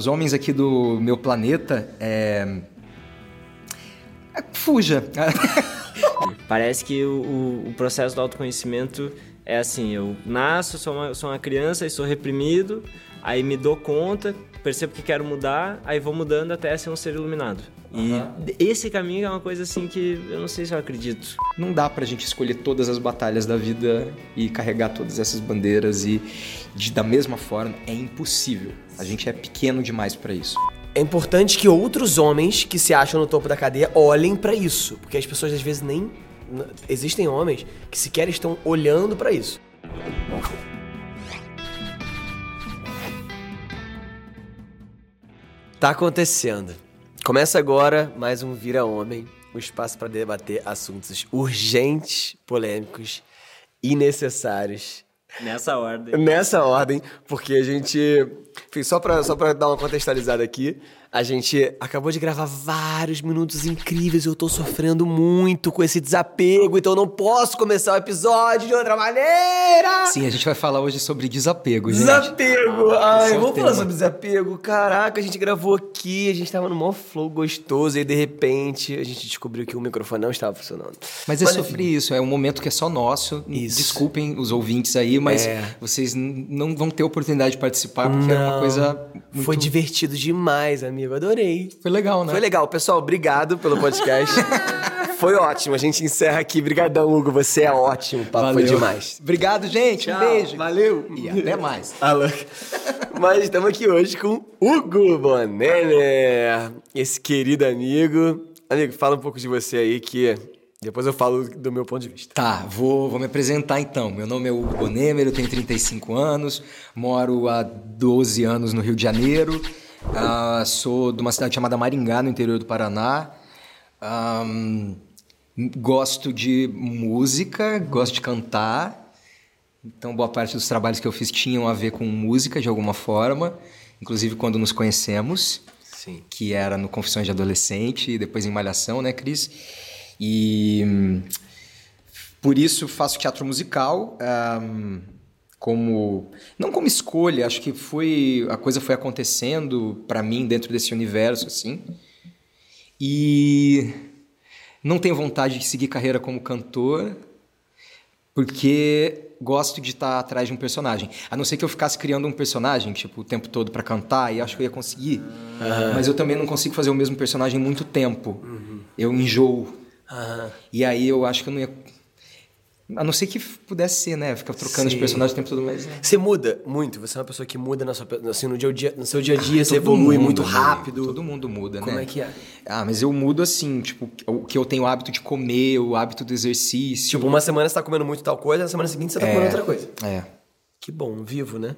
Os homens aqui do meu planeta, é... é fuja. Parece que o, o, processo do autoconhecimento é assim: eu nasço, sou uma, sou uma criança e sou reprimido, aí me dou conta, percebo que quero mudar, aí vou mudando até ser um ser iluminado. E esse caminho é uma coisa assim que eu não sei se eu acredito. Não dá pra gente escolher todas as batalhas da vida e carregar todas essas bandeiras e de, da mesma forma é impossível. A gente é pequeno demais para isso. É importante que outros homens que se acham no topo da cadeia olhem para isso, porque as pessoas às vezes nem existem homens que sequer estão olhando para isso. Tá acontecendo. Começa agora mais um Vira Homem, um espaço para debater assuntos urgentes, polêmicos e necessários. Nessa ordem. Nessa ordem, porque a gente. Enfim, só para só pra dar uma contextualizada aqui, a gente acabou de gravar vários minutos incríveis eu tô sofrendo muito com esse desapego, então eu não posso começar o episódio de outra maneira! Sim, a gente vai falar hoje sobre desapego, gente. Desapego! Ai, é vamos falar sobre desapego. Caraca, a gente gravou aqui, a gente tava no maior flow gostoso e de repente a gente descobriu que o microfone não estava funcionando. Mas é mas, sobre enfim. isso, é um momento que é só nosso. Isso. Desculpem os ouvintes aí, mas é. vocês não vão ter oportunidade de participar porque não. é uma coisa muito... Foi divertido demais, amigo amigo. Adorei. Foi legal, né? Foi legal. Pessoal, obrigado pelo podcast. foi ótimo. A gente encerra aqui. Obrigadão, Hugo. Você é ótimo. papo Valeu. foi demais. Obrigado, gente. Tchau. Um beijo. Valeu. E até mais. Alô. Mas estamos aqui hoje com Hugo Bonelli, esse querido amigo. Amigo, fala um pouco de você aí que depois eu falo do meu ponto de vista. Tá, vou, vou me apresentar então. Meu nome é Hugo Bonemer, eu tenho 35 anos, moro há 12 anos no Rio de Janeiro. Uh, sou de uma cidade chamada Maringá, no interior do Paraná. Um, gosto de música, gosto de cantar. Então, boa parte dos trabalhos que eu fiz tinham a ver com música de alguma forma, inclusive quando nos conhecemos, Sim. que era no Confissões de Adolescente e depois em Malhação, né, Cris? E por isso faço teatro musical. Um, como não como escolha, acho que foi a coisa foi acontecendo para mim dentro desse universo assim. E não tenho vontade de seguir carreira como cantor, porque gosto de estar atrás de um personagem. A não ser que eu ficasse criando um personagem, tipo, o tempo todo para cantar, e acho que eu ia conseguir. Uhum. Mas eu também não consigo fazer o mesmo personagem muito tempo. Uhum. Eu enjoo. Uhum. E aí eu acho que eu não ia a não ser que pudesse ser, né? Ficar trocando Sim. os personagens o tempo todo, mas... Você muda muito? Você é uma pessoa que muda na sua, assim, no, dia, dia, no seu dia a dia, você evolui muito rápido? Todo mundo muda, Como né? Como é que é? Ah, mas eu mudo assim, tipo, o que eu tenho o hábito de comer, o hábito do exercício. Tipo, uma semana você tá comendo muito tal coisa, na semana seguinte você tá é, comendo outra coisa. É. Que bom, vivo, né?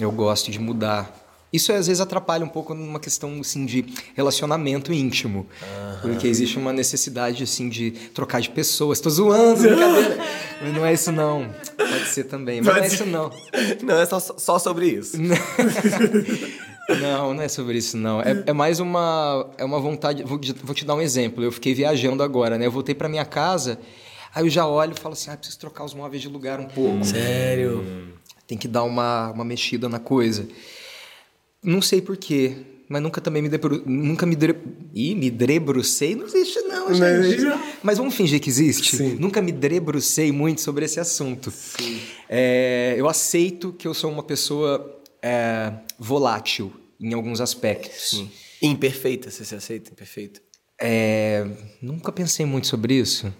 eu gosto de mudar. Isso às vezes atrapalha um pouco numa questão assim de relacionamento íntimo, uhum. porque existe uma necessidade assim de trocar de pessoas. Estou zoando, brincadeira. mas não é isso não. Pode ser também, mas não é isso não. Não é só, só sobre isso. Não, não é sobre isso, não. É, é, mais uma, é uma vontade. Vou, vou, te dar um exemplo. Eu fiquei viajando agora, né? Eu voltei para minha casa, aí eu já olho e falo assim: ah, preciso trocar os móveis de lugar um pouco. Sério? Tem que dar uma, uma mexida na coisa. Não sei porquê, mas nunca também me debru... nunca me dre... Ih, me debrucei? Não existe não, gente. Não mas vamos fingir que existe. Sim. Nunca me debrucei muito sobre esse assunto. É, eu aceito que eu sou uma pessoa é, volátil em alguns aspectos. Sim. Imperfeita, você se aceita imperfeita? É, nunca pensei muito sobre isso.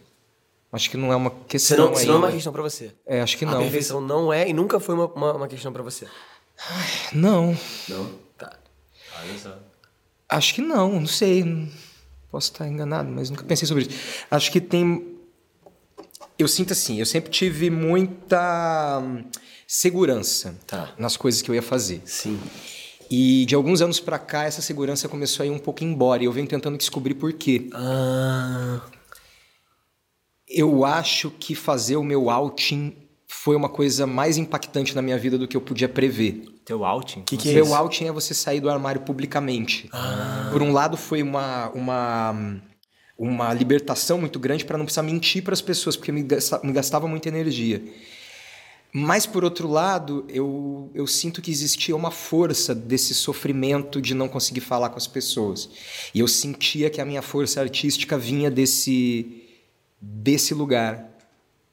Acho que não é uma questão. Não, não é uma questão para você. É, acho que não. A perfeição não é e nunca foi uma, uma, uma questão para você. Não. Não? Tá. Olha só. Acho que não, não sei. Posso estar enganado, mas nunca pensei sobre isso. Acho que tem. Eu sinto assim, eu sempre tive muita hum, segurança tá. nas coisas que eu ia fazer. Sim. E de alguns anos para cá, essa segurança começou a ir um pouco embora. E eu venho tentando descobrir por quê. Ah. Eu acho que fazer o meu outing foi uma coisa mais impactante na minha vida do que eu podia prever. Teu outing? Que que é Meu isso? outing é você sair do armário publicamente. Ah. Por um lado, foi uma, uma, uma libertação muito grande para não precisar mentir para as pessoas, porque me gastava, me gastava muita energia. Mas, por outro lado, eu, eu sinto que existia uma força desse sofrimento de não conseguir falar com as pessoas. E eu sentia que a minha força artística vinha desse, desse lugar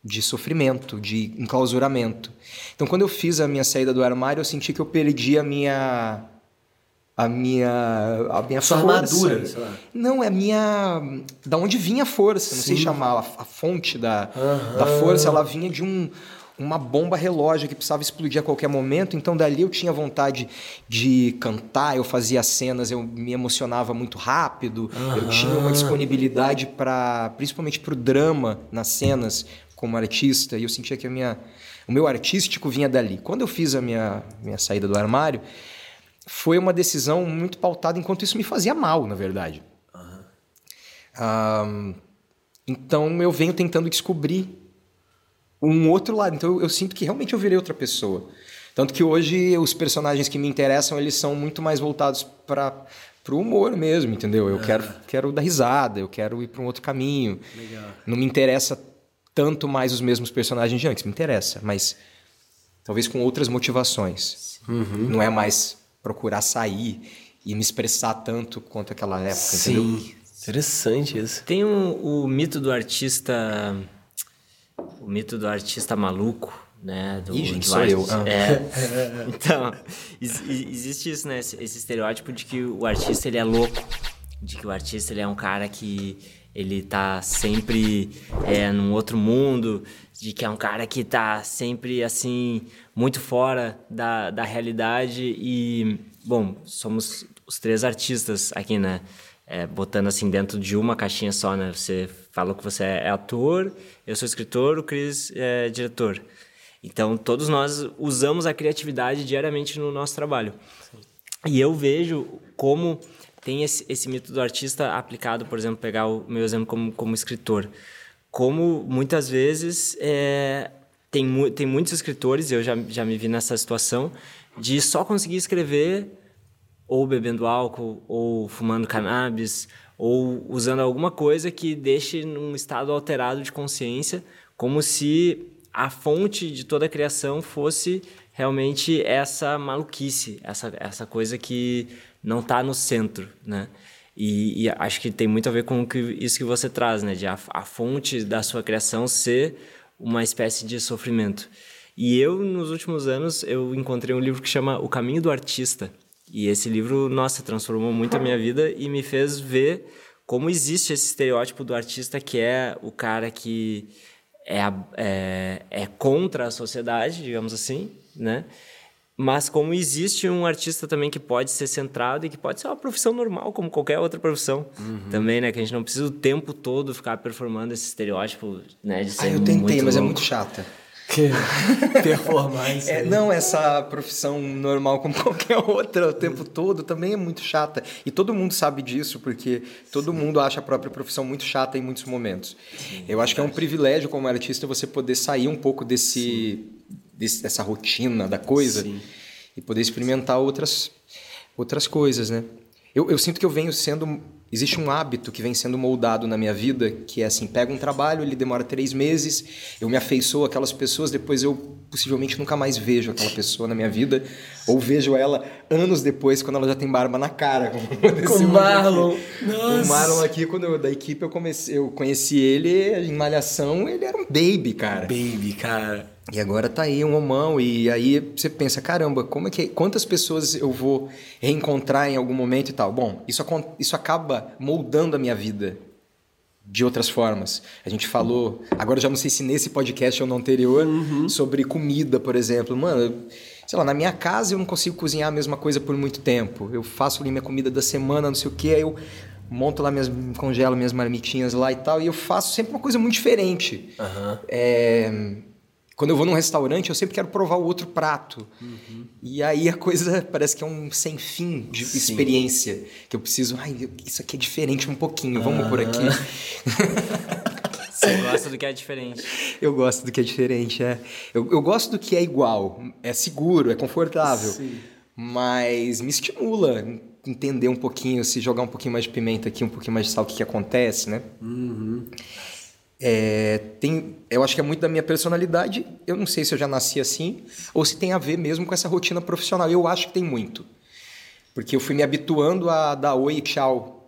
de sofrimento, de enclausuramento. Então, quando eu fiz a minha saída do armário, eu senti que eu perdi a minha a minha a minha Sua força. armadura, sei lá. Não, é a minha da onde vinha a força, não sei chamar a, fonte da, da força, ela vinha de um uma bomba relógio que precisava explodir a qualquer momento, então dali eu tinha vontade de cantar, eu fazia cenas, eu me emocionava muito rápido, eu tinha uma disponibilidade para, principalmente para o drama nas cenas como artista, e eu sentia que a minha, o meu artístico vinha dali. Quando eu fiz a minha, minha saída do armário, foi uma decisão muito pautada, enquanto isso me fazia mal, na verdade. Ah, então eu venho tentando descobrir um outro lado. Então eu, eu sinto que realmente eu virei outra pessoa. Tanto que hoje os personagens que me interessam, eles são muito mais voltados para o humor mesmo, entendeu? Eu quero, quero dar risada, eu quero ir para um outro caminho. Não me interessa tanto mais os mesmos personagens de antes, me interessa, mas talvez com outras motivações. Não é mais procurar sair e me expressar tanto quanto aquela época, entendeu? Sim. Interessante isso. Tem um- o mito do artista. O mito do artista maluco, né? Do, Ih, gente, do sou eu. Ah. É. Então, ex- existe isso, né? Esse, esse estereótipo de que o artista ele é louco. De que o artista ele é um cara que ele tá sempre é, num outro mundo. De que é um cara que tá sempre, assim, muito fora da, da realidade. E, bom, somos os três artistas aqui, né? é, botando assim dentro de uma caixinha só, né? Você falou que você é ator, eu sou escritor, o Cris é diretor. Então, todos nós usamos a criatividade diariamente no nosso trabalho. E eu vejo como tem esse, esse mito do artista aplicado, por exemplo, pegar o meu exemplo como, como escritor. Como muitas vezes é, tem, mu- tem muitos escritores, eu já, já me vi nessa situação, de só conseguir escrever ou bebendo álcool, ou fumando cannabis, ou usando alguma coisa que deixe num estado alterado de consciência, como se a fonte de toda a criação fosse realmente essa maluquice, essa, essa coisa que não está no centro, né? E, e acho que tem muito a ver com que, isso que você traz, né? De a, a fonte da sua criação ser uma espécie de sofrimento. E eu, nos últimos anos, eu encontrei um livro que chama O Caminho do Artista. E esse livro, nossa, transformou muito a minha vida e me fez ver como existe esse estereótipo do artista que é o cara que é, é, é contra a sociedade, digamos assim, né? Mas como existe um artista também que pode ser centrado e que pode ser uma profissão normal, como qualquer outra profissão também, né? Que a gente não precisa o tempo todo ficar performando esse estereótipo, né? De ser Ah, eu tentei, muito mas é louco. muito chata. Performance. É, não, essa profissão normal como qualquer outra o tempo todo também é muito chata. E todo mundo sabe disso, porque todo mundo acha a própria profissão muito chata em muitos momentos. Eu acho que é um privilégio como artista você poder sair um pouco desse, desse- dessa rotina da coisa e poder experimentar outras, outras coisas, né? Eu, eu sinto que eu venho sendo. Existe um hábito que vem sendo moldado na minha vida, que é assim: pega um trabalho, ele demora três meses, eu me afeiçoo àquelas pessoas, depois eu possivelmente nunca mais vejo aquela pessoa na minha vida, ou vejo ela anos depois, quando ela já tem barba na cara. Com o Marlon. aqui. Nossa. O Marlon aqui, quando eu, da equipe, eu, comecei, eu conheci ele em Malhação, ele era um baby, cara. Baby, cara. E agora tá aí um homão e aí você pensa, caramba, como é que quantas pessoas eu vou reencontrar em algum momento e tal. Bom, isso isso acaba moldando a minha vida de outras formas. A gente falou, agora eu já não sei se nesse podcast ou no anterior, sobre comida, por exemplo. Mano, sei lá, na minha casa eu não consigo cozinhar a mesma coisa por muito tempo. Eu faço ali minha comida da semana, não sei o que, aí eu monto lá minhas congelo minhas marmitinhas lá e tal, e eu faço sempre uma coisa muito diferente. É, quando eu vou num restaurante, eu sempre quero provar o outro prato. E aí a coisa parece que é um sem fim de experiência. Que eu preciso, ai, isso aqui é diferente um pouquinho, vamos por aqui. Você gosta do que é diferente. Eu gosto do que é diferente, é. Eu, eu gosto do que é igual. É seguro, é confortável. Mas me estimula entender um pouquinho, se jogar um pouquinho mais de pimenta aqui, um pouquinho mais de sal, o que, que acontece, né? É, tem, eu acho que é muito da minha personalidade. Eu não sei se eu já nasci assim ou se tem a ver mesmo com essa rotina profissional. Eu acho que tem muito. Porque eu fui me habituando a dar oi e tchau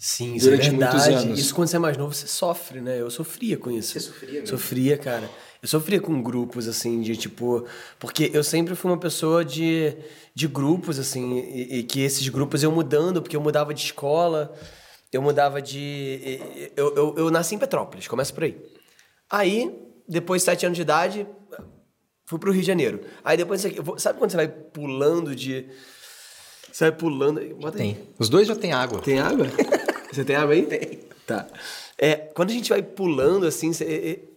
Sim, isso durante é muitos anos. Isso quando você é mais novo, você sofre, né? Eu sofria com isso. Você sofria mesmo? Sofria, cara. Eu sofria com grupos, assim, de tipo. Porque eu sempre fui uma pessoa de, de grupos, assim, e, e que esses grupos eu mudando, porque eu mudava de escola, eu mudava de. Eu, eu, eu nasci em Petrópolis, começa por aí. Aí, depois de sete anos de idade, fui pro Rio de Janeiro. Aí depois, sabe quando você vai pulando de. Você vai pulando. Bota tem. Aí. Os dois já tem água. Tem água? Você tem água aí? Tem. Tá. É, quando a gente vai pulando, assim,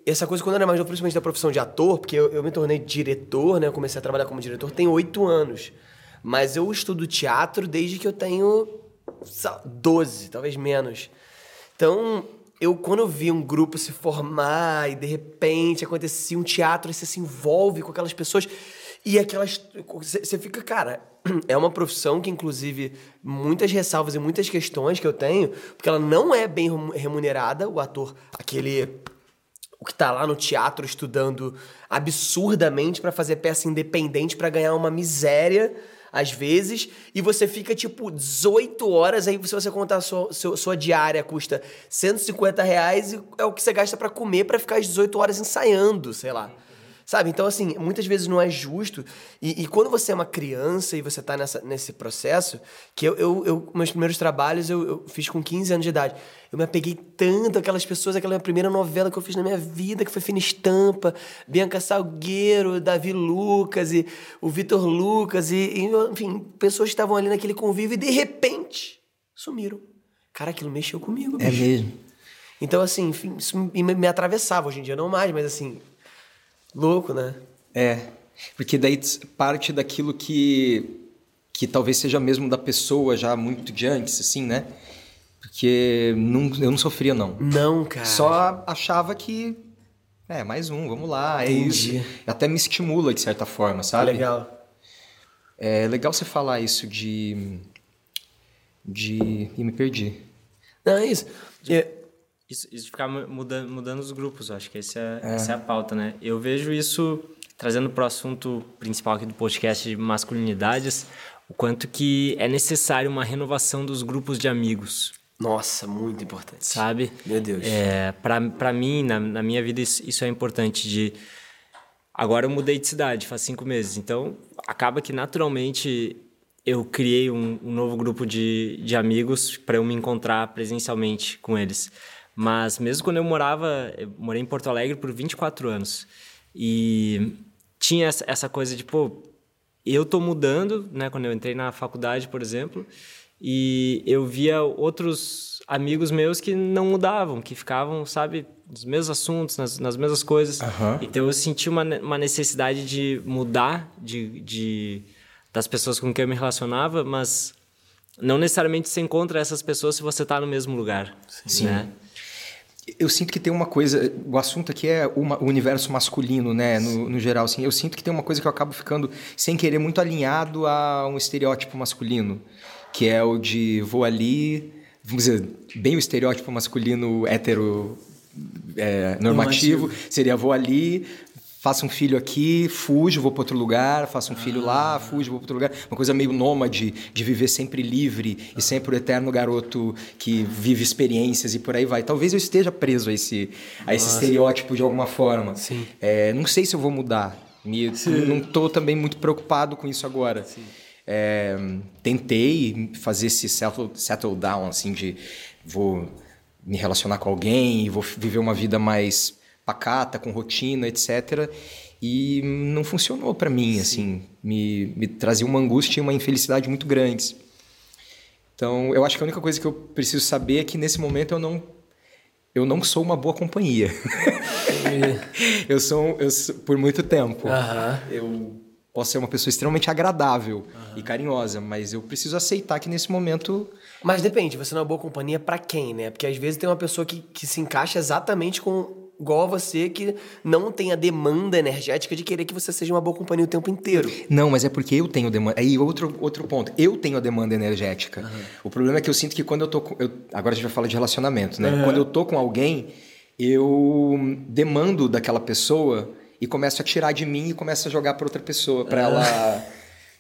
essa coisa, quando eu era mais novo, principalmente da profissão de ator, porque eu, eu me tornei diretor, né? Eu comecei a trabalhar como diretor, tem oito anos. Mas eu estudo teatro desde que eu tenho 12, talvez menos. Então, eu quando eu vi um grupo se formar e de repente acontecia um teatro e você se envolve com aquelas pessoas e aquelas. Você fica, cara, é uma profissão que, inclusive, muitas ressalvas e muitas questões que eu tenho, porque ela não é bem remunerada, o ator, aquele. O que tá lá no teatro estudando absurdamente para fazer peça independente para ganhar uma miséria às vezes, e você fica tipo 18 horas, aí se você contar sua, sua, sua diária custa 150 reais e é o que você gasta para comer para ficar as 18 horas ensaiando, sei lá. Sabe? Então, assim, muitas vezes não é justo. E, e quando você é uma criança e você está nessa, nesse processo, que eu, eu, eu meus primeiros trabalhos eu, eu, fiz com 15 anos de idade. Eu me apeguei tanto àquelas pessoas, aquela primeira novela que eu fiz na minha vida, que foi Fina Estampa, Bianca Salgueiro, Davi Lucas e o Vitor Lucas, e, e, enfim, pessoas que estavam ali naquele convívio e de repente sumiram. Cara, aquilo mexeu comigo. É bicho. mesmo. Então, assim, enfim, isso me, me atravessava. Hoje em dia não mais, mas assim, Louco, né? É. Porque daí parte daquilo que que talvez seja mesmo da pessoa já muito de antes, assim, né? Porque não, eu não sofria, não. Não, cara. Só achava que. É, mais um, vamos lá, Entendi. é isso. Até me estimula, de certa forma, sabe? Legal. É legal você falar isso de. De. E me perdi. Não, é isso. É, isso, isso de ficar mudando, mudando os grupos, acho que é, é. essa é a pauta, né? Eu vejo isso, trazendo para o assunto principal aqui do podcast de masculinidades, o quanto que é necessário uma renovação dos grupos de amigos. Nossa, muito importante. Sabe? Meu Deus. É, para mim, na, na minha vida, isso, isso é importante de... Agora eu mudei de cidade, faz cinco meses. Então, acaba que naturalmente eu criei um, um novo grupo de, de amigos para eu me encontrar presencialmente com eles. Mas mesmo quando eu morava, eu morei em Porto Alegre por 24 anos. E tinha essa coisa de, pô, eu tô mudando, né? Quando eu entrei na faculdade, por exemplo, e eu via outros amigos meus que não mudavam, que ficavam, sabe, nos mesmos assuntos, nas, nas mesmas coisas. Uhum. Então eu senti uma, uma necessidade de mudar de, de, das pessoas com quem eu me relacionava, mas não necessariamente você encontra essas pessoas se você está no mesmo lugar. Sim. Né? Eu sinto que tem uma coisa. O assunto aqui é uma, o universo masculino, né? No, no, geral, assim. Eu sinto que tem uma coisa que eu acabo ficando, sem querer, muito alinhado a um estereótipo masculino, que é o de vou ali. Vamos dizer, bem o estereótipo masculino hétero é, normativo, normativo, seria vou ali, faço um filho aqui, fujo, vou para outro lugar, faço um filho ah. lá, fujo, vou para outro lugar. Uma coisa meio nômade, de viver sempre livre e sempre o eterno garoto que vive experiências e por aí vai. Talvez eu esteja preso a esse, a esse estereótipo de alguma forma. Sim. É, não sei se eu vou mudar. Me, não estou também muito preocupado com isso agora. É, tentei fazer esse settle, settle down, assim, de vou me relacionar com alguém, vou viver uma vida mais pacata, com rotina, etc. E não funcionou para mim, Sim. assim. Me, me trazia uma angústia e uma infelicidade muito grandes. Então, eu acho que a única coisa que eu preciso saber é que nesse momento eu não eu não sou uma boa companhia. eu, sou, eu sou por muito tempo. Eu posso ser uma pessoa extremamente agradável e carinhosa, mas eu preciso aceitar que nesse momento. Mas depende, você não é uma boa companhia para quem, né? Porque às vezes tem uma pessoa que, que se encaixa exatamente com igual a você que não tem a demanda energética de querer que você seja uma boa companhia o tempo inteiro. Não, mas é porque eu tenho demanda. Aí outro, outro ponto, eu tenho a demanda energética. Uhum. O problema é que eu sinto que quando eu tô com, eu, agora a gente vai falar de relacionamento, né? Uhum. Quando eu tô com alguém, eu demando daquela pessoa e começo a tirar de mim e começo a jogar para outra pessoa, para ela,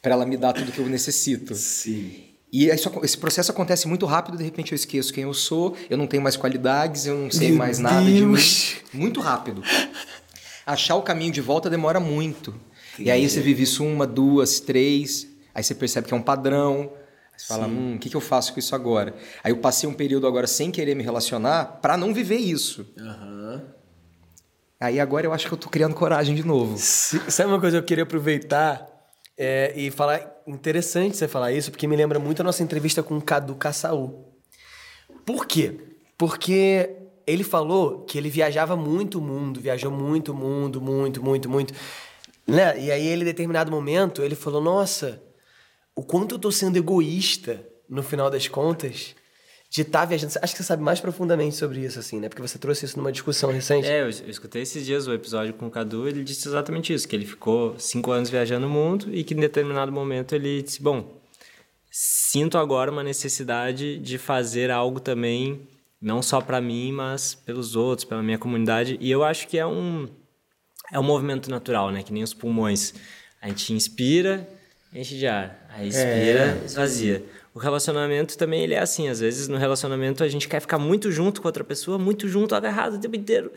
para ela me dar tudo que eu necessito. Sim. E isso, esse processo acontece muito rápido, de repente eu esqueço quem eu sou, eu não tenho mais qualidades, eu não sei Meu mais nada de mim. Deus. Muito rápido. Achar o caminho de volta demora muito. E aí você vive isso uma, duas, três, aí você percebe que é um padrão. Aí você fala, hum, o que, que eu faço com isso agora? Aí eu passei um período agora sem querer me relacionar para não viver isso. Aham. Aí agora eu acho que eu tô criando coragem de novo. Sabe uma coisa que eu queria aproveitar é, e falar? Interessante você falar isso, porque me lembra muito a nossa entrevista com o Cadu Caçaú. Por quê? Porque ele falou que ele viajava muito o mundo, viajou muito o mundo, muito, muito, muito. Né? E aí, ele, em determinado momento, ele falou: Nossa, o quanto eu tô sendo egoísta no final das contas de estar viajando. Acho que você sabe mais profundamente sobre isso, assim, né? Porque você trouxe isso numa discussão recente. É, eu, eu escutei esses dias o episódio com o Cadu, ele disse exatamente isso, que ele ficou cinco anos viajando o mundo e que em determinado momento ele disse, bom, sinto agora uma necessidade de fazer algo também, não só para mim, mas pelos outros, pela minha comunidade, e eu acho que é um, é um movimento natural, né, que nem os pulmões. A gente inspira, enche de ar, aí expira, esvazia. O relacionamento também ele é assim, às vezes no relacionamento a gente quer ficar muito junto com outra pessoa, muito junto, agarrado o tempo inteiro.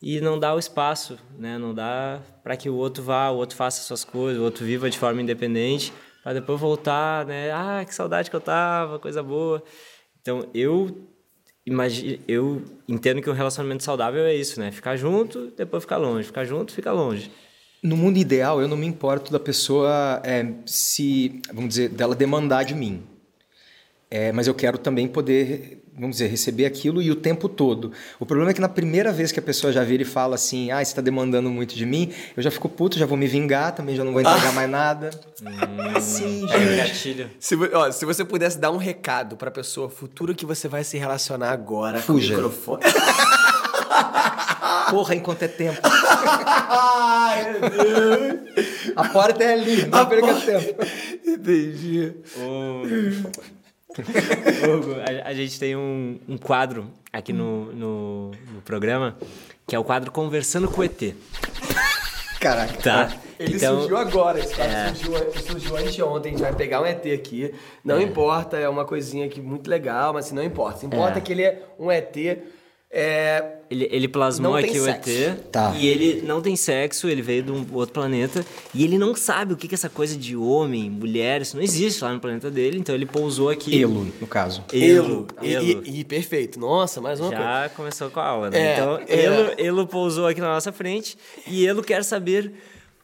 E não dá o espaço, né? Não dá para que o outro vá, o outro faça suas coisas, o outro viva de forma independente, para depois voltar, né? Ah, que saudade que eu tava, coisa boa. Então, eu imagino, eu entendo que um relacionamento saudável é isso, né? Ficar junto, depois ficar longe, ficar junto, ficar longe. No mundo ideal, eu não me importo da pessoa é, se, vamos dizer, dela demandar de mim. É, mas eu quero também poder, vamos dizer, receber aquilo e o tempo todo. O problema é que na primeira vez que a pessoa já vira e fala assim, ah, você está demandando muito de mim, eu já fico puto, já vou me vingar, também já não vou entregar mais nada. Sim, É um gente. gatilho. Se, ó, se você pudesse dar um recado pra pessoa futura que você vai se relacionar agora Fuja. com o microfone. Porra, enquanto é tempo. Ai, meu Deus. A porta é ali, não perca tempo. Entendi. Hugo, a, a gente tem um, um quadro aqui no, no, no programa, que é o quadro Conversando com o ET. Caraca. Tá? Ele então, surgiu agora, esse cara é. surgiu, surgiu anteontem, a gente vai pegar um ET aqui. Não importa, é uma coisinha aqui muito legal, mas assim, não importa. Se importa É. que ele é um ET. É, Ele, ele plasmou aqui o. ET Tá. e ele não tem sexo, ele veio de um outro planeta e ele não sabe o que que é essa coisa de homem, mulher, isso não existe lá no planeta dele, então ele pousou aqui. Elo, no caso. Elo. E, Elo. e- e perfeito. Nossa, mais uma coisa. Já começou com a aula, né? É, então, é. Elo, Elo pousou aqui na nossa frente e Elo quer saber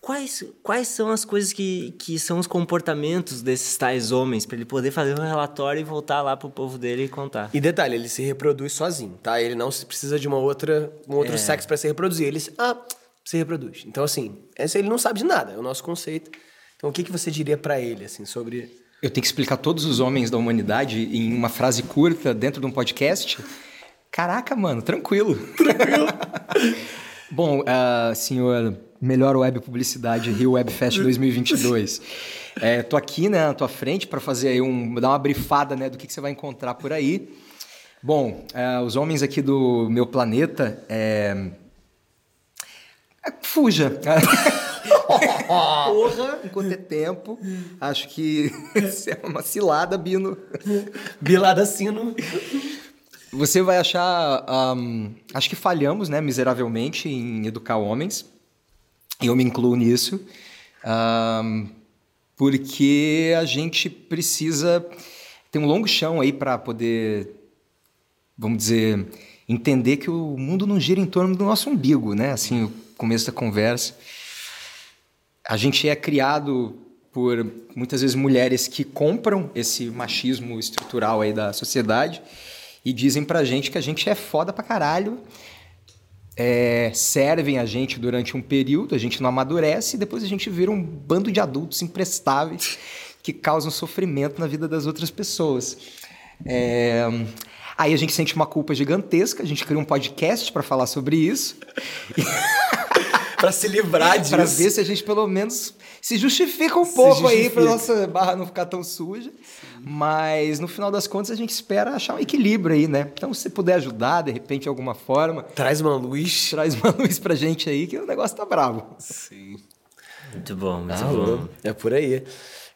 quais, quais são as coisas que, que são os comportamentos desses tais homens, para ele poder fazer um relatório e voltar lá pro povo dele e contar. E detalhe, ele se reproduz sozinho, tá? Ele não precisa de uma outra, um outro sexo pra se reproduzir. Ele se, ah, se reproduz. Então, assim, esse ele não sabe de nada, é o nosso conceito. Então, o que, que você diria pra ele, assim, sobre... Eu tenho que explicar todos os homens da humanidade em uma frase curta dentro de um podcast? Caraca, mano, tranquilo. Tranquilo. Bom, ah, senhor melhor web publicidade Rio Web Fest 2022. É, tô aqui, né, na tua frente para fazer aí um dar uma brifada, né, do que, que você vai encontrar por aí. Bom, ah, os homens aqui do meu planeta, é... é, fuja. Porra, enquanto é tempo. Acho que isso é uma cilada, Bino. Bilada Sino. Você vai achar. ahm, acho que falhamos, né, miseravelmente, em educar homens. Eu me incluo nisso. ahm, porque a gente precisa. Tem um longo chão aí para poder, vamos dizer, entender que o mundo não gira em torno do nosso umbigo, né? Assim, o começo da conversa. A gente é criado por muitas vezes mulheres que compram esse machismo estrutural aí da sociedade e dizem pra gente que a gente é foda pra caralho, é, servem a gente durante um período, a gente não amadurece e depois a gente vira um bando de adultos imprestáveis que causam sofrimento na vida das outras pessoas. É, aí a gente sente uma culpa gigantesca, a gente cria um podcast pra falar sobre isso. pra se livrar disso. Pra ver se a gente pelo menos se justifica um pouco aí justifica. pra nossa barra não ficar tão suja. Mas no final das contas a gente espera achar um equilíbrio aí, né? Então se você puder ajudar, de repente, de alguma forma, Traz uma luz. traz uma luz pra gente aí que o negócio tá bravo. Sim. Muito bom, muito Ah, bom. É por aí.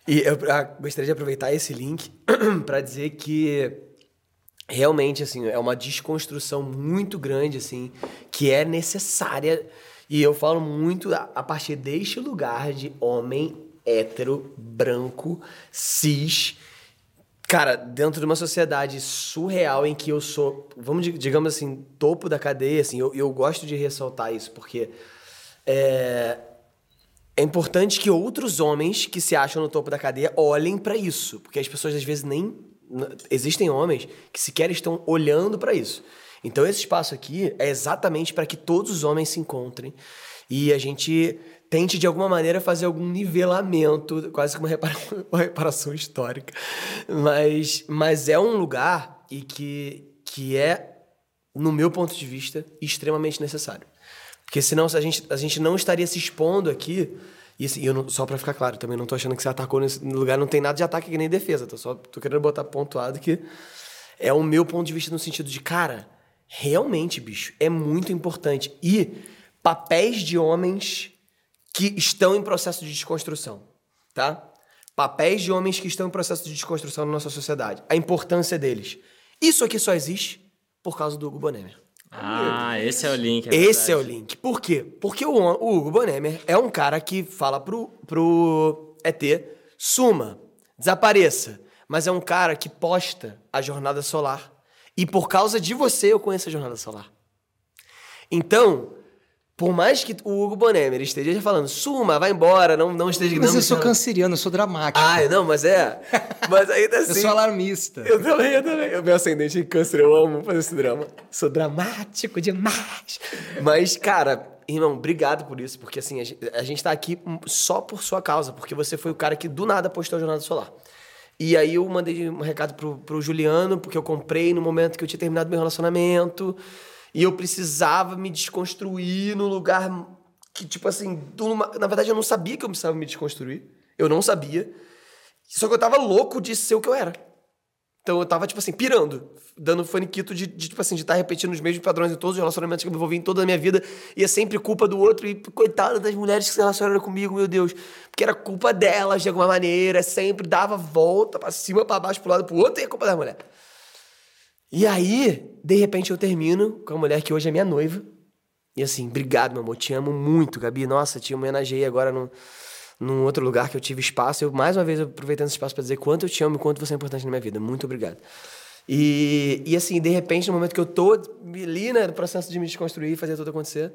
E eu ah, gostaria de aproveitar esse link para dizer que realmente assim é uma desconstrução muito grande assim que é necessária e eu falo muito a, a partir deste lugar de homem hétero branco cis cara dentro de uma sociedade surreal em que eu sou vamos di- digamos assim topo da cadeia assim eu, eu gosto de ressaltar isso porque é, é importante que outros homens que se acham no topo da cadeia olhem pra isso, porque as pessoas às vezes nem existem homens que sequer estão olhando pra isso. Então esse espaço aqui é exatamente para que todos os homens se encontrem e a gente tente de alguma maneira fazer algum nivelamento, quase que uma, uma reparação histórica. Mas, mas é um lugar e que, que é, no meu ponto de vista, extremamente necessário. Porque senão se a gente, a gente não estaria se expondo aqui. E assim, eu não- só pra ficar claro, também não tô achando que você atacou nesse lugar, não tem nada de ataque que nem defesa. Tô só tô querendo botar pontuado que é o meu ponto de vista no sentido de, cara, realmente, bicho, é muito importante. E papéis de homens que estão em processo de desconstrução, tá? Papéis de homens que estão em processo de desconstrução na nossa sociedade. A importância deles. Isso aqui só existe por causa do Hugo Bonemer. Ah, esse é o link. é Esse é o link. Por quê? Porque o, o Hugo Bonemer é um cara que fala pro, pro ET, suma, desapareça. Mas é um cara que posta a jornada solar. E por causa de você eu conheço a jornada solar. Então, por mais que o Hugo Bonemer esteja falando, suma, vai embora, não, não esteja... Mas não eu sou me- canceriano, eu sou dramático. Ai, não, mas é... Mas ainda assim... eu sou alarmista. Eu também, eu também. O meu ascendente em câncer, eu amo fazer esse drama. Sou dramático demais. Mas, cara, irmão, obrigado por isso, porque assim, a gente, a gente tá aqui só por sua causa, porque você foi o cara que do nada postou a Jornada Solar. E aí eu mandei um recado pro, pro Juliano, porque eu comprei no momento que eu tinha terminado meu relacionamento. E eu precisava me desconstruir no lugar que, tipo assim, do- na verdade eu não sabia que eu precisava me desconstruir. Eu não sabia. Só que eu tava louco de ser o que eu era. Então eu tava, tipo assim, pirando. Dando faniquito de, de, tipo assim, de estar repetindo os mesmos padrões em todos os relacionamentos que eu me envolvi em toda a minha vida. E é sempre culpa do outro. E coitada das mulheres que se relacionaram comigo, meu Deus. Porque era culpa delas de alguma maneira. Sempre dava volta pra cima, pra baixo, pro lado, pro outro. E é culpa da mulher. E aí, de repente, eu termino com a mulher que hoje é minha noiva. E assim, obrigado, meu amor. Te amo muito, Gabi. Nossa, te homenageei agora num, num outro lugar que eu tive espaço. Eu, mais uma vez, aproveitando esse espaço para dizer quanto eu te amo e quanto você é importante na minha vida. Muito obrigado. E, e assim, de repente, no momento que eu tô ali, né, no processo de me desconstruir e fazer tudo acontecer,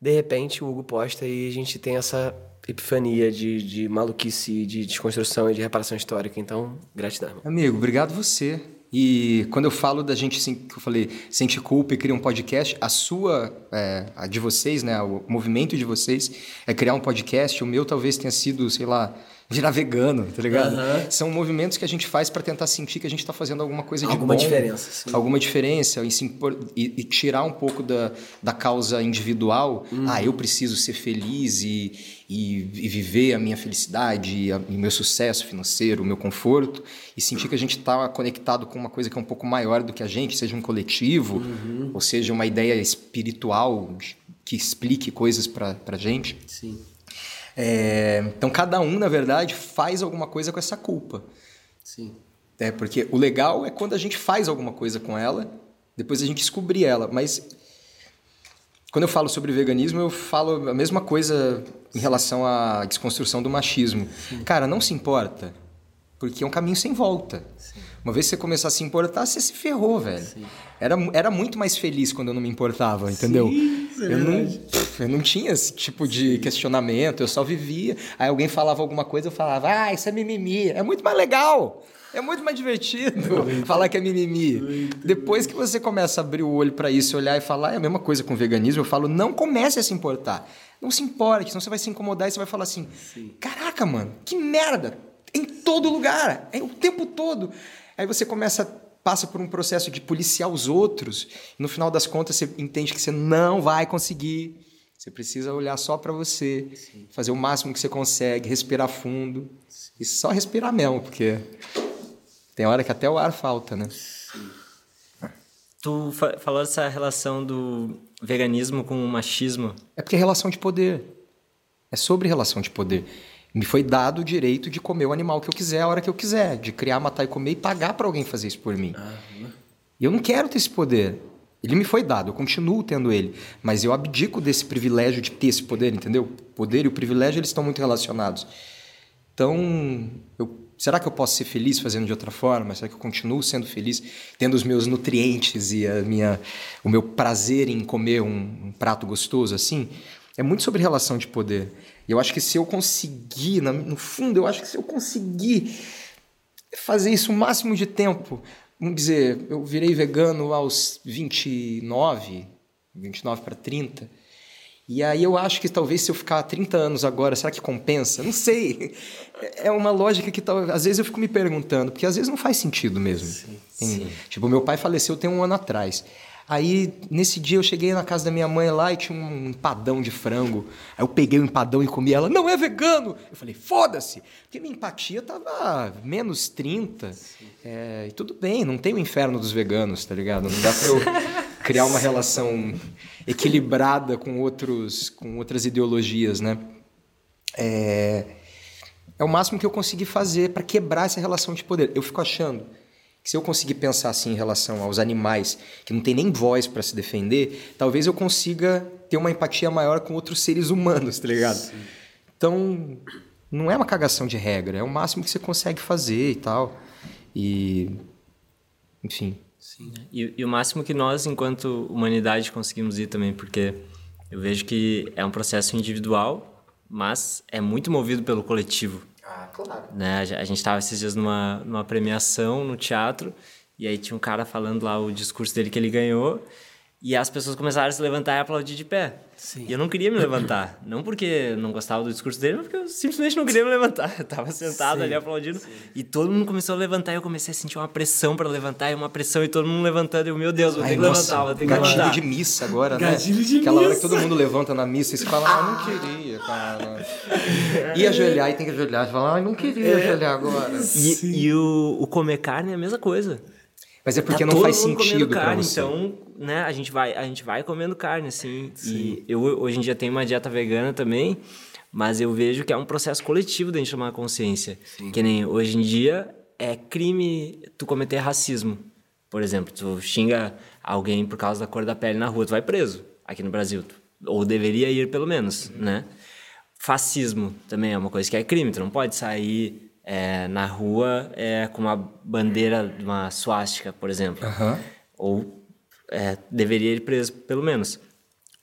de repente o Hugo posta e a gente tem essa epifania de, de maluquice, de desconstrução e de reparação histórica. Então, gratidão. Amigo, obrigado você. E quando eu falo da gente, assim, que eu falei, sente culpa e cria um podcast, a sua, é, a de vocês, né, o movimento de vocês é criar um podcast. O meu talvez tenha sido, sei lá, virar vegano, tá ligado? São movimentos que a gente faz para tentar sentir que a gente tá fazendo alguma coisa de Alguma bom, diferença, sim. alguma diferença e, impor- e- e tirar um pouco da, da causa individual. Uhum. Ah, eu preciso ser feliz e, e, e viver a minha felicidade, a- o meu sucesso financeiro, o meu conforto, e sentir que a gente está conectado com uma coisa que é um pouco maior do que a gente, seja um coletivo, Uhum. ou seja uma ideia espiritual que explique coisas para a gente. Sim. É, então, cada um, na verdade, faz alguma coisa com essa culpa. Sim. É, porque o legal é quando a gente faz alguma coisa com ela, depois a gente descobrir ela. Mas quando eu falo sobre veganismo, eu falo a mesma coisa em relação à desconstrução do machismo. Cara, não se importa, porque é um caminho sem volta. Uma vez que você começar a se importar, você se ferrou, velho. Era, era muito mais feliz quando eu não me importava, entendeu? Eu, não, pff, eu não tinha esse tipo de questionamento, eu só vivia. Aí alguém falava alguma coisa, eu falava, ah, isso é mimimi. É muito mais legal. É muito mais divertido falar que é mimimi. Depois que você começa a abrir o olho pra isso, olhar e falar, é a mesma coisa com o veganismo, eu falo, não comece a se importar. Não se importe, senão você vai se incomodar e você vai falar assim: caraca, mano, que merda! Em todo lugar, é o tempo todo. Aí você começa, passa por um processo de policiar os outros, e no final das contas você entende que você não vai conseguir Você precisa olhar só para você, fazer o máximo que você consegue, respirar fundo. E só respirar mesmo, porque tem hora que até o ar falta, né? Tu fa falou dessa relação do veganismo com o machismo. É porque é relação de poder. É sobre relação de poder. Me foi dado o direito de comer o animal que eu quiser a hora que eu quiser, de criar, matar e comer e pagar para alguém fazer isso por mim. E eu não quero ter esse poder. Ele me foi dado, eu continuo tendo ele, mas eu abdico desse privilégio de ter esse poder, entendeu? O poder e o privilégio eles estão muito relacionados. Então, eu, será que eu posso ser feliz fazendo de outra forma? Será que eu continuo sendo feliz tendo os meus nutrientes e a minha, o meu prazer em comer um, um prato gostoso assim? É muito sobre relação de poder. E eu acho que se eu conseguir, no fundo, eu acho que se eu conseguir fazer isso o máximo de tempo, vamos dizer, eu virei vegano aos 29, 29 para 30. E aí eu acho que talvez se eu ficar 30 anos agora, será que compensa? Não sei. É uma lógica que tal, às vezes eu fico me perguntando, porque às vezes não faz sentido mesmo. Sim, sim. Tipo, meu pai faleceu tem um ano atrás. Aí, nesse dia, eu cheguei na casa da minha mãe lá e tinha um empadão de frango. Aí eu peguei o empadão e comi. Ela, não é vegano! Eu falei, foda-se! Porque minha empatia tava menos 30. É, e tudo bem, não tem o inferno dos veganos, tá ligado? Não dá pra eu criar uma relação equilibrada com, outros, com outras ideologias, né? É, é o máximo que eu consegui fazer para quebrar essa relação de poder. Eu fico achando se eu conseguir pensar assim em relação aos animais que não tem nem voz para se defender, talvez eu consiga ter uma empatia maior com outros seres humanos, tá ligado? Sim. Então, não é uma cagação de regra, é o máximo que você consegue fazer e tal. E. Enfim. Sim. E, e o máximo que nós, enquanto humanidade, conseguimos ir também, porque eu vejo que é um processo individual, mas é muito movido pelo coletivo. Ah, claro. Né? A gente estava esses dias numa, numa premiação no teatro e aí tinha um cara falando lá o discurso dele que ele ganhou e as pessoas começaram a se levantar e aplaudir de pé. Sim. E eu não queria me levantar. não porque não gostava do discurso dele, mas porque eu simplesmente não queria me levantar. Eu tava sentado sim, ali aplaudindo. Sim. E todo mundo começou a levantar. E eu comecei a sentir uma pressão para levantar. E uma pressão e todo mundo levantando. E eu, meu Deus, vou ter que levantar, vou ter que gatilho levantar. de missa agora, né? Gatilho de Aquela missa. hora que todo mundo levanta na missa e fala, ah, não queria, cara. E ajoelhar e tem que ajoelhar. Você fala, ah, não queria é. ajoelhar agora. E, e o, o comer carne é a mesma coisa. Mas é porque tá não faz sentido para você. Então, né, a gente vai, a gente vai comendo carne assim. Sim. E eu hoje em dia tenho uma dieta vegana também, mas eu vejo que é um processo coletivo da gente tomar consciência. Sim. Que nem hoje em dia é crime tu cometer racismo. Por exemplo, tu xinga alguém por causa da cor da pele na rua, tu vai preso aqui no Brasil. Ou deveria ir pelo menos, uhum. né? Fascismo também é uma coisa que é crime, tu não pode sair é, na rua é, com uma bandeira de uma suástica, por exemplo. Uhum. Ou é, deveria ir preso, pelo menos.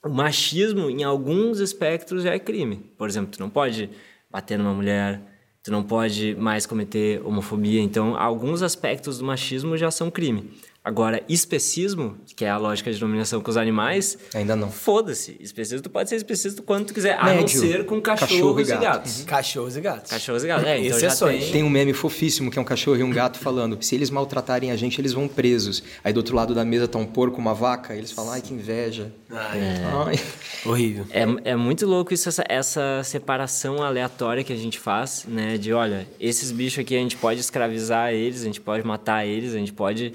O machismo, em alguns espectros, já é crime. Por exemplo, tu não pode bater numa mulher, tu não pode mais cometer homofobia. Então, alguns aspectos do machismo já são crime. Agora, especismo, que é a lógica de dominação com os animais... Ainda não. Foda-se. Especismo, tu pode ser especismo quanto tu quiser, Médio. a não ser com cachorros Cachorro e, gato. e gatos. Uhum. Cachorros e gatos. Cachorros e gatos, é. Então Exceções. Tem... tem um meme fofíssimo, que é um cachorro e um gato falando, se eles maltratarem a gente, eles vão presos. Aí do outro lado da mesa tá um porco, uma vaca, e eles falam, ai, que inveja. Ai. É. Ai. Horrível. É, é muito louco isso, essa, essa separação aleatória que a gente faz, né? De, olha, esses bichos aqui a gente pode escravizar eles, a gente pode matar eles, a gente pode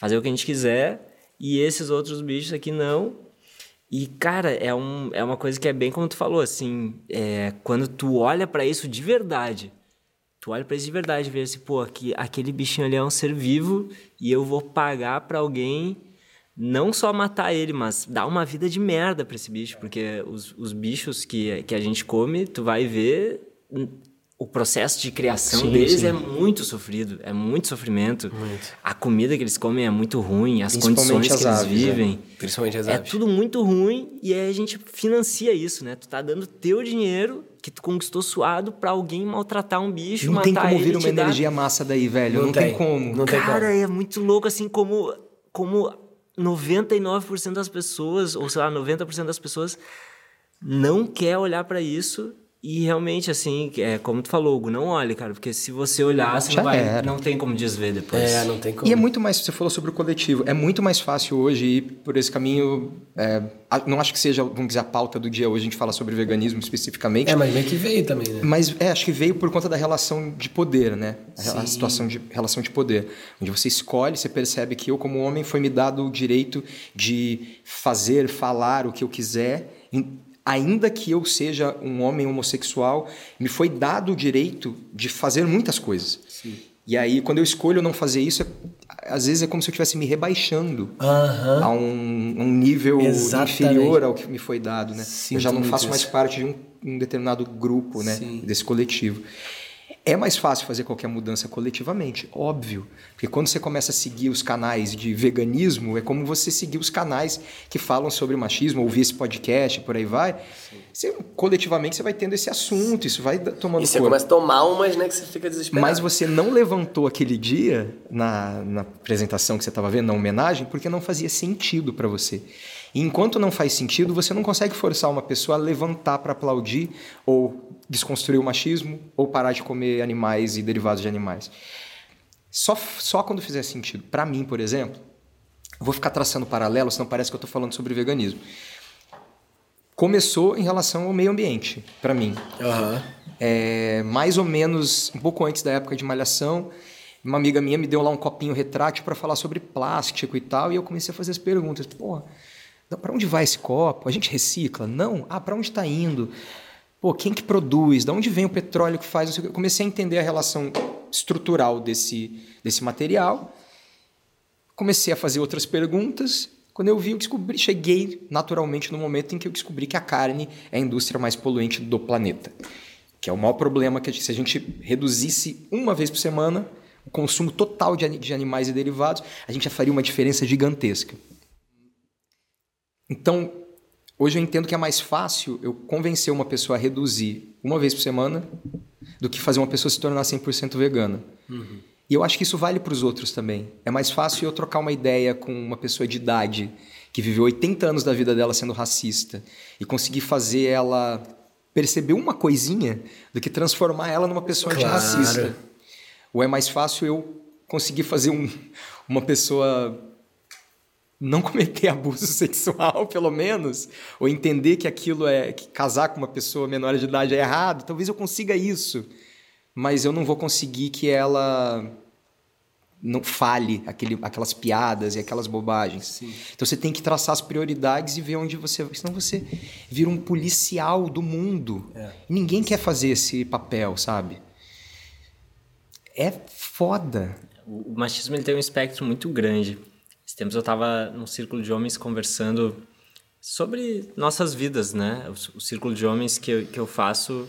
fazer o que a gente quiser e esses outros bichos aqui não. E, cara, é, um, é uma coisa que é bem como tu falou, assim, é, quando tu olha para isso de verdade, tu olha para isso de verdade e vê assim, pô, aqui, aquele bichinho ali é um ser vivo e eu vou pagar para alguém não só matar ele, mas dar uma vida de merda para esse bicho, porque os, os bichos que, que a gente come, tu vai ver o processo de criação sim, deles sim. é muito sofrido, é muito sofrimento. Muito. A comida que eles comem é muito ruim, as condições que eles aves, vivem. É. Principalmente as é aves. tudo muito ruim e aí a gente financia isso, né? Tu tá dando teu dinheiro que tu conquistou suado para alguém maltratar um bicho, não matar tem como vir uma energia massa daí, velho. Não, não tem. tem. como. Não Cara, tem como. é muito louco assim como como 99% das pessoas, ou sei lá, 90% das pessoas não quer olhar para isso E realmente, assim, é como tu falou, Hugo, não olhe, cara, porque se você olhar, você Já não, vai, era. não tem como desver depois. É, não tem como. E é muito mais, você falou sobre o coletivo, é muito mais fácil hoje ir por esse caminho. é, a- não acho que seja, vamos dizer, a pauta do dia hoje a gente fala sobre veganismo especificamente. É, mas meio que veio também, né? Mas é, acho que veio por conta da relação de poder, né? A, a Sim. situação de relação de poder. Onde você escolhe, você percebe que eu, como homem, foi me dado o direito de fazer, falar o que eu quiser, em- ainda que eu seja um homem homossexual, me foi dado o direito de fazer muitas coisas. E aí, quando eu escolho não fazer isso, é- às vezes é como se eu estivesse me rebaixando a um, um nível Exatamente. inferior ao que me foi dado, né? Sinto eu já não faço mais parte de um, um determinado grupo, né? Sim. Desse coletivo. É mais fácil fazer qualquer mudança coletivamente, óbvio. Porque quando você começa a seguir os canais de veganismo, é como você seguir os canais que falam sobre machismo, ouvir esse podcast, por aí vai. Você, coletivamente você vai tendo esse assunto, isso vai tomando E você corpo. começa a tomar umas, né, que você fica desesperado. Mas você não levantou aquele dia na, na apresentação que você estava vendo, na homenagem, porque não fazia sentido para você. E enquanto não faz sentido, você não consegue forçar uma pessoa a levantar para aplaudir ou desconstruir o machismo ou parar de comer animais e derivados de animais. Só, só quando fizer sentido. Para mim, por exemplo, vou ficar traçando paralelo, senão parece que eu estou falando sobre veganismo. Começou em relação ao meio ambiente, para mim. Aham. É, mais ou menos um pouco antes da época de malhação, uma amiga minha me deu lá um copinho retrátil para falar sobre plástico e tal, e eu comecei a fazer as perguntas. Pô, para onde vai esse copo? A gente recicla? Não? Ah, para onde está indo? Pô, quem que produz? De onde vem o petróleo que faz? Eu comecei a entender a relação estrutural desse, desse material. Comecei a fazer outras perguntas. Quando eu vi, eu descobri, cheguei naturalmente no momento em que eu descobri que a carne é a indústria mais poluente do planeta. Que é o maior problema que se a gente reduzisse uma vez por semana o consumo total de, de animais e derivados, a gente já faria uma diferença gigantesca. Então, hoje eu entendo que é mais fácil eu convencer uma pessoa a reduzir uma vez por semana do que fazer uma pessoa se tornar 100% vegana. E eu acho que isso vale para os outros também. É mais fácil eu trocar uma ideia com uma pessoa de idade que viveu 80 anos da vida dela sendo racista e conseguir fazer ela perceber uma coisinha do que transformar ela numa pessoa Claro. antirracista. Ou é mais fácil eu conseguir fazer um- uma pessoa não cometer abuso sexual, pelo menos, ou entender que aquilo é que casar com uma pessoa menor de idade é errado, talvez eu consiga isso, mas eu não vou conseguir que ela não fale aquele, aquelas piadas e aquelas bobagens. Então você tem que traçar as prioridades e ver onde você, senão você vira um policial do mundo. E ninguém quer fazer esse papel, sabe? É foda. O, o machismo ele tem um espectro muito grande. Esses tempos eu estava num círculo de homens conversando sobre nossas vidas, né? O, o círculo de homens que eu, que eu faço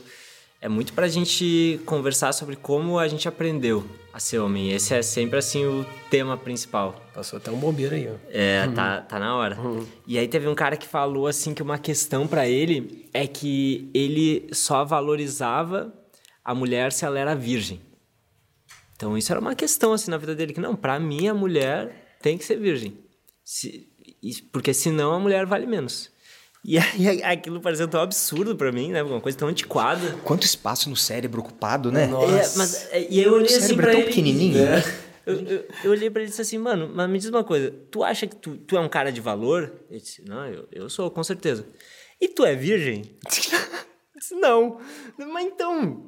é muito pra gente conversar sobre como a gente aprendeu a ser homem. Esse é sempre, assim, o tema principal. Passou até um bombeiro aí, ó. É, tá, tá na hora. E aí teve um cara que falou assim que uma questão pra ele é que ele só valorizava a mulher se ela era virgem. Então isso era uma questão assim na vida dele que não, pra mim a mulher tem que ser virgem. Se- porque senão a mulher vale menos. E aí aquilo pareceu tão absurdo pra mim, né? Uma coisa tão antiquada. Quanto espaço no cérebro ocupado, né? É, mas, é, e eu olhei O assim cérebro é tão ele. pequenininho. Eu, eu, eu olhei pra ele e disse assim, mano, mas me diz uma coisa, tu acha que tu, tu é um cara de valor? Ele disse, não, eu, eu sou, com certeza. E tu é virgem? Eu disse, não. Mas então,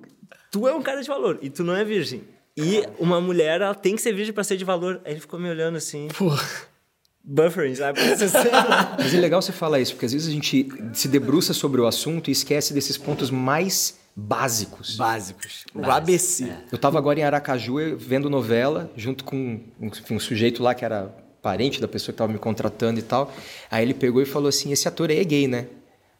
tu é um cara de valor e tu não é virgem. E uma mulher, ela tem que ser virgem pra ser de valor. Aí ele ficou me olhando assim, Porra. buffering, sabe? Mas é legal você falar isso, porque às vezes a gente se debruça sobre o assunto e esquece desses pontos mais básicos. Básicos. O ABC. Eu tava agora em Aracaju vendo novela, junto com um, um sujeito lá que era parente da pessoa que tava me contratando e tal. Aí ele pegou e falou assim: esse ator aí é gay, né?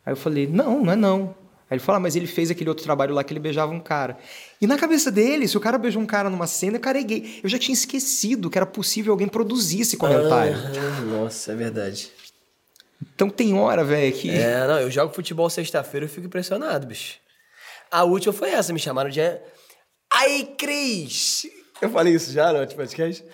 Aí eu falei: não, não é não. Aí ele falou: ah, mas ele fez aquele outro trabalho lá que ele beijava um cara. E na cabeça dele, se o cara beijou um cara numa cena, o cara é gay. Eu já tinha esquecido que era possível alguém produzir esse comentário. Ah, nossa, é verdade. Então tem hora, velho, que. É, não, eu jogo futebol sexta-feira e fico impressionado, bicho. A última foi essa, me chamaram de. Aí, Cris! Eu falei isso já no último podcast?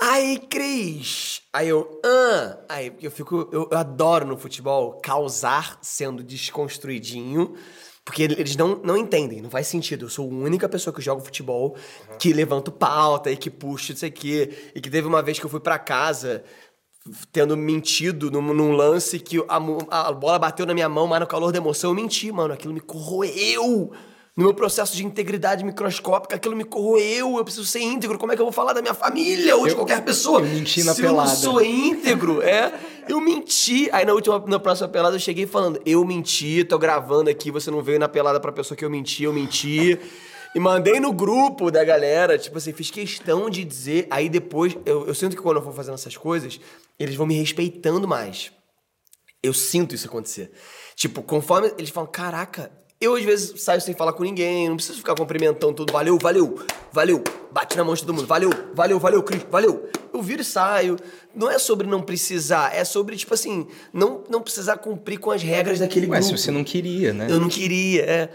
Aí, Cris! Aí eu, ah! Aí eu fico. Eu, eu adoro no futebol causar sendo desconstruidinho Porque eles não, não entendem, não faz sentido. Eu sou a única pessoa que joga futebol, que levanto pauta e que puxa isso aqui. E que teve uma vez que eu fui pra casa tendo mentido num, num lance que a, a, bola bateu na minha mão, mas no calor da emoção eu menti, mano. Aquilo me corroeu. No meu processo de integridade microscópica, aquilo me corroeu. Eu preciso ser íntegro. Como é que eu vou falar da minha família ou de qualquer pessoa? Eu menti na Se pelada. eu não sou íntegro, é. Eu menti. Aí na última, na próxima pelada eu cheguei falando: Eu menti, tô gravando aqui, você não veio na pelada pra pessoa que eu menti, eu menti. E mandei no grupo da galera, tipo assim, fiz questão de dizer. Aí depois, eu, eu sinto que quando eu vou fazendo essas coisas, eles vão me respeitando mais. Eu sinto isso acontecer. Tipo, conforme eles falam, caraca, eu às vezes saio sem falar com ninguém, não preciso ficar cumprimentando tudo. Valeu, valeu, valeu. Bate na mão de todo mundo. Valeu, valeu, valeu, Cris, valeu. Eu viro e saio. Não é sobre não precisar, é sobre, tipo assim, não, não precisar cumprir com as regras daquele Ué, grupo. se você não queria, né? Eu não queria, é.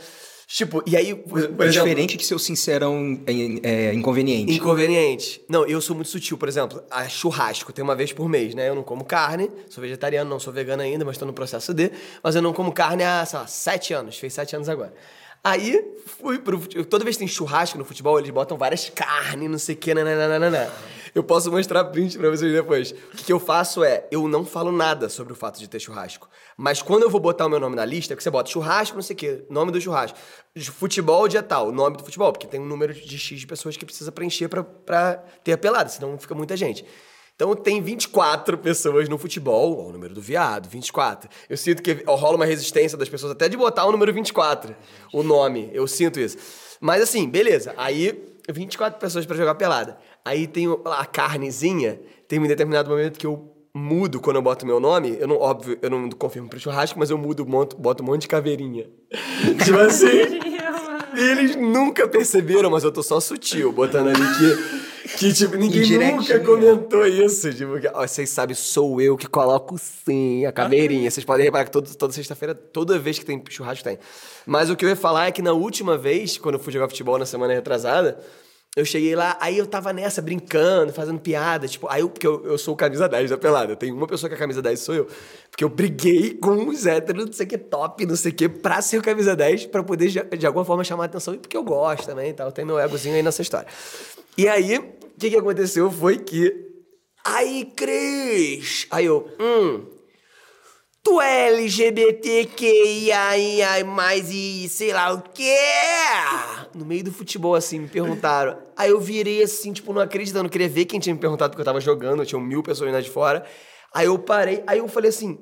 Tipo, e aí, por, É exemplo, diferente de ser sincerão é, é, inconveniente. Inconveniente. Não, eu sou muito sutil, por exemplo, a churrasco tem uma vez por mês, né? Eu não como carne, sou vegetariano, não sou vegano ainda, mas tô no processo de. Mas eu não como carne há, sei lá, sete anos, fez sete anos agora. Aí, fui pro. Toda vez que tem churrasco no futebol, eles botam várias carnes, não sei o que, nananana. Eu posso mostrar print pra vocês depois. O que, que eu faço é, eu não falo nada sobre o fato de ter churrasco. Mas quando eu vou botar o meu nome na lista, que você bota churrasco, não sei o quê, nome do churrasco. Futebol, dia tal, nome do futebol, porque tem um número de X de pessoas que precisa preencher pra, pra ter a pelada, senão fica muita gente. Então tem 24 pessoas no futebol, ó, o número do viado, 24. Eu sinto que ó, rola uma resistência das pessoas até de botar o número 24, o nome, eu sinto isso. Mas assim, beleza. Aí 24 pessoas pra jogar pelada. Aí tem a carnezinha, tem um determinado momento que eu mudo quando eu boto meu nome. Eu não, óbvio, eu não confirmo pro churrasco, mas eu mudo, monto, boto um monte de caveirinha. tipo assim. E eles nunca perceberam, mas eu tô só sutil, botando ali que, que tipo, ninguém nunca comentou isso. Tipo, que, ó, vocês sabem, sou eu que coloco sim a caveirinha. Vocês podem reparar que todo, toda sexta-feira, toda vez que tem churrasco, tem. Mas o que eu ia falar é que na última vez, quando eu fui jogar futebol na semana retrasada, eu cheguei lá, aí eu tava nessa, brincando, fazendo piada, tipo, aí eu, porque eu, eu sou camisa 10 da pelada, tenho uma pessoa que é camisa 10 sou eu. Porque eu briguei com os héteros, não sei o que, top, não sei o que, pra ser o camisa 10, pra poder de, de alguma forma chamar a atenção, e porque eu gosto também e tal, tem meu egozinho aí nessa história. E aí, o que que aconteceu foi que, aí, Cris, aí eu, hum, Tu é LGBTQIA mais e sei lá o quê? No meio do futebol, assim, me perguntaram. Aí eu virei assim, tipo, não acreditando, não queria ver quem tinha me perguntado porque eu tava jogando, tinham mil pessoas lá de fora. Aí eu parei, aí eu falei assim: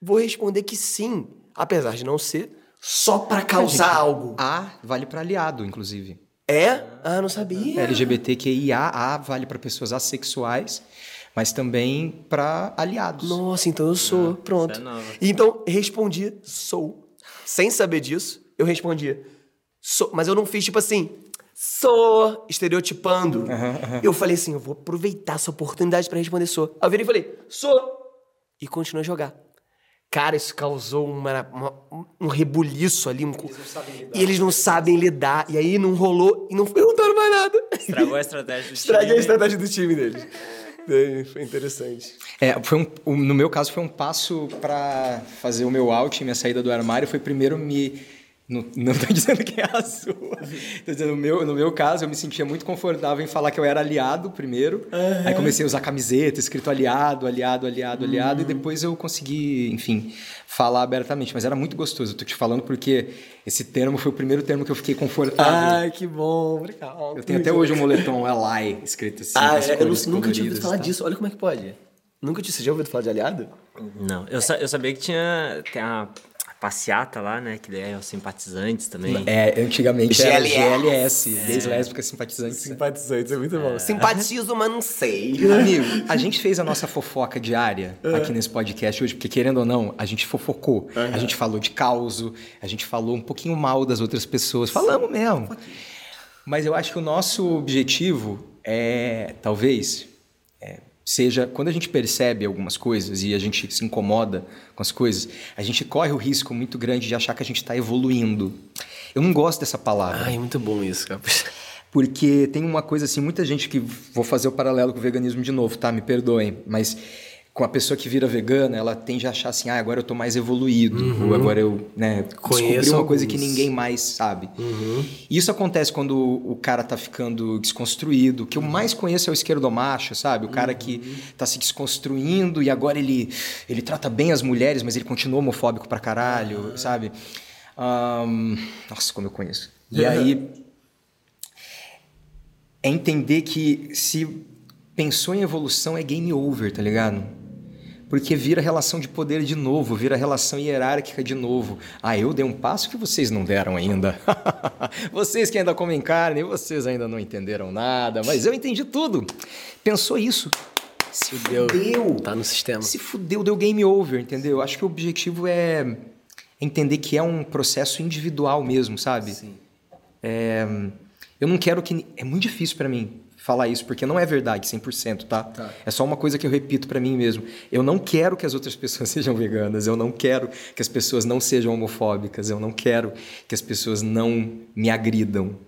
vou responder que sim, apesar de não ser, só pra causar Gente, algo. A vale pra aliado, inclusive. É? Ah, não sabia. LGBTQIA, A vale pra pessoas assexuais, mas também pra aliados. Nossa, então eu sou. Pronto. isso é nova. Então, respondi, sou. Sem saber disso, eu respondi, sou. Mas eu não fiz tipo assim, sou, estereotipando. Eu falei assim, eu vou aproveitar essa oportunidade pra responder sou. Aí eu virei e falei, sou. E continuei a jogar. Cara, isso causou uma, uma- um rebuliço ali. Um, e eles não sabem lidar. E aí não rolou e não perguntaram mais nada. Estragou a estratégia do Estraguei a time. estratégia do time deles. É, Foi interessante. É, foi um, um- no meu caso, foi um passo pra fazer o meu out, minha saída do armário, foi primeiro me. Não, não tô dizendo que é a sua. Tô dizendo, no meu, no meu caso, eu me sentia muito confortável em falar que eu era aliado primeiro. Aí comecei a usar camiseta, escrito aliado, aliado, aliado, aliado. E depois eu consegui, enfim, falar abertamente. Mas era muito gostoso. Eu tô te falando porque esse termo foi o primeiro termo que eu fiquei confortável. Ai, que bom. Obrigado. eu tenho até hoje um moletom Ally escrito assim. Ah, é, eu nunca tinha ouvido falar disso. Olha como é que pode. Nunca tinha. Você já ouviu falar de aliado? Não, eu, sa- eu sabia que tinha tem a passeata lá, né? Que daí é os simpatizantes também. É, antigamente era GLS. GLS, gays lésbicas simpatizantes. Simpatizantes, é muito bom. Simpatizo, mas não sei. Amigo, a gente fez a nossa fofoca diária aqui nesse podcast hoje, porque querendo ou não, a gente fofocou. A gente falou de causo, a gente falou um pouquinho mal das outras pessoas. Falamos mesmo. Mas eu acho que o nosso objetivo é, talvez, é, seja quando a gente percebe algumas coisas e a gente se incomoda com as coisas, a gente corre o risco muito grande de achar que a gente está evoluindo. Eu não gosto dessa palavra. Ai, muito bom isso, cara. Porque tem uma coisa assim, muita gente que vou fazer o paralelo com o veganismo de novo, tá? Me perdoem, mas com a pessoa que vira vegana, ela tende a achar assim, ah, agora eu tô mais evoluído, ou agora eu, né, descobri Uhum. Conheço uma coisa que alguns. Uhum. ninguém mais sabe. Isso acontece quando o cara tá ficando desconstruído. O que eu mais conheço é o esquerdomacho, sabe? O cara que Uhum. tá se desconstruindo e agora ele, ele trata bem as mulheres, mas ele continua homofóbico pra caralho, sabe? Ahn, nossa, como eu conheço. E aí é entender que se pensou em evolução é game over, tá ligado? Porque vira relação de poder de novo, vira relação hierárquica de novo. Ah, eu dei um passo que vocês não deram ainda. vocês que ainda comem carne, vocês ainda não entenderam nada, mas eu entendi tudo. Pensou isso? Se Fudeu. fudeu. Tá no sistema. Se fudeu, deu game over, entendeu? Acho que o objetivo é entender que é um processo individual mesmo, sabe? Sim. É, eu não quero que. É muito difícil pra mim falar isso, porque não é verdade 100%, tá? Tá. É só uma coisa que eu repito pra mim mesmo. Eu não quero que as outras pessoas sejam veganas, eu não quero que as pessoas não sejam homofóbicas, eu não quero que as pessoas não me agridam.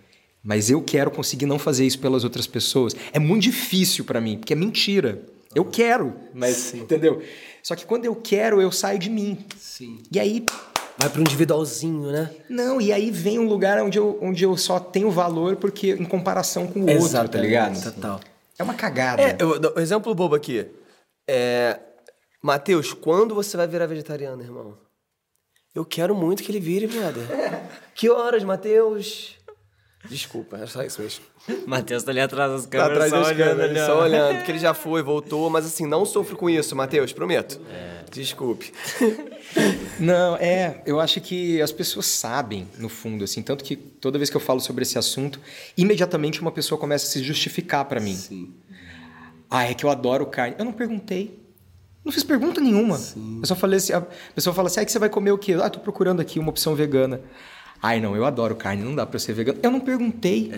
Mas eu quero conseguir não fazer isso pelas outras pessoas. É muito difícil pra mim, porque é mentira. Eu quero, mas entendeu? Só que quando eu quero, eu saio de mim. Sim. E aí Vai pro individualzinho, né? não, e aí vem um lugar onde eu, onde eu só tenho valor porque em comparação com o outro, tá ligado? Total. É uma cagada. É, eu, um exemplo bobo aqui. É, Matheus, quando você vai virar vegetariano, irmão? Eu quero muito que ele vire, brother. que horas, Matheus? Desculpa, é só isso mesmo. Matheus tá ali atrás das Tá câmeras, atrás só das olhando câmeras, só olhando, porque ele já foi, voltou, mas assim, não sofro com isso, Matheus, prometo. Desculpe. Não, é, eu acho que as pessoas sabem, no fundo, assim, tanto que toda vez que eu falo sobre esse assunto, imediatamente uma pessoa começa a se justificar pra mim. Sim. Ah, é que eu adoro carne. Eu não perguntei. Não fiz pergunta nenhuma. Eu só falei assim, a pessoa fala assim, ah, que você vai comer o quê? Ah, tô procurando aqui uma opção vegana. Ai, não, eu adoro carne, não dá pra eu ser vegano. Eu não perguntei.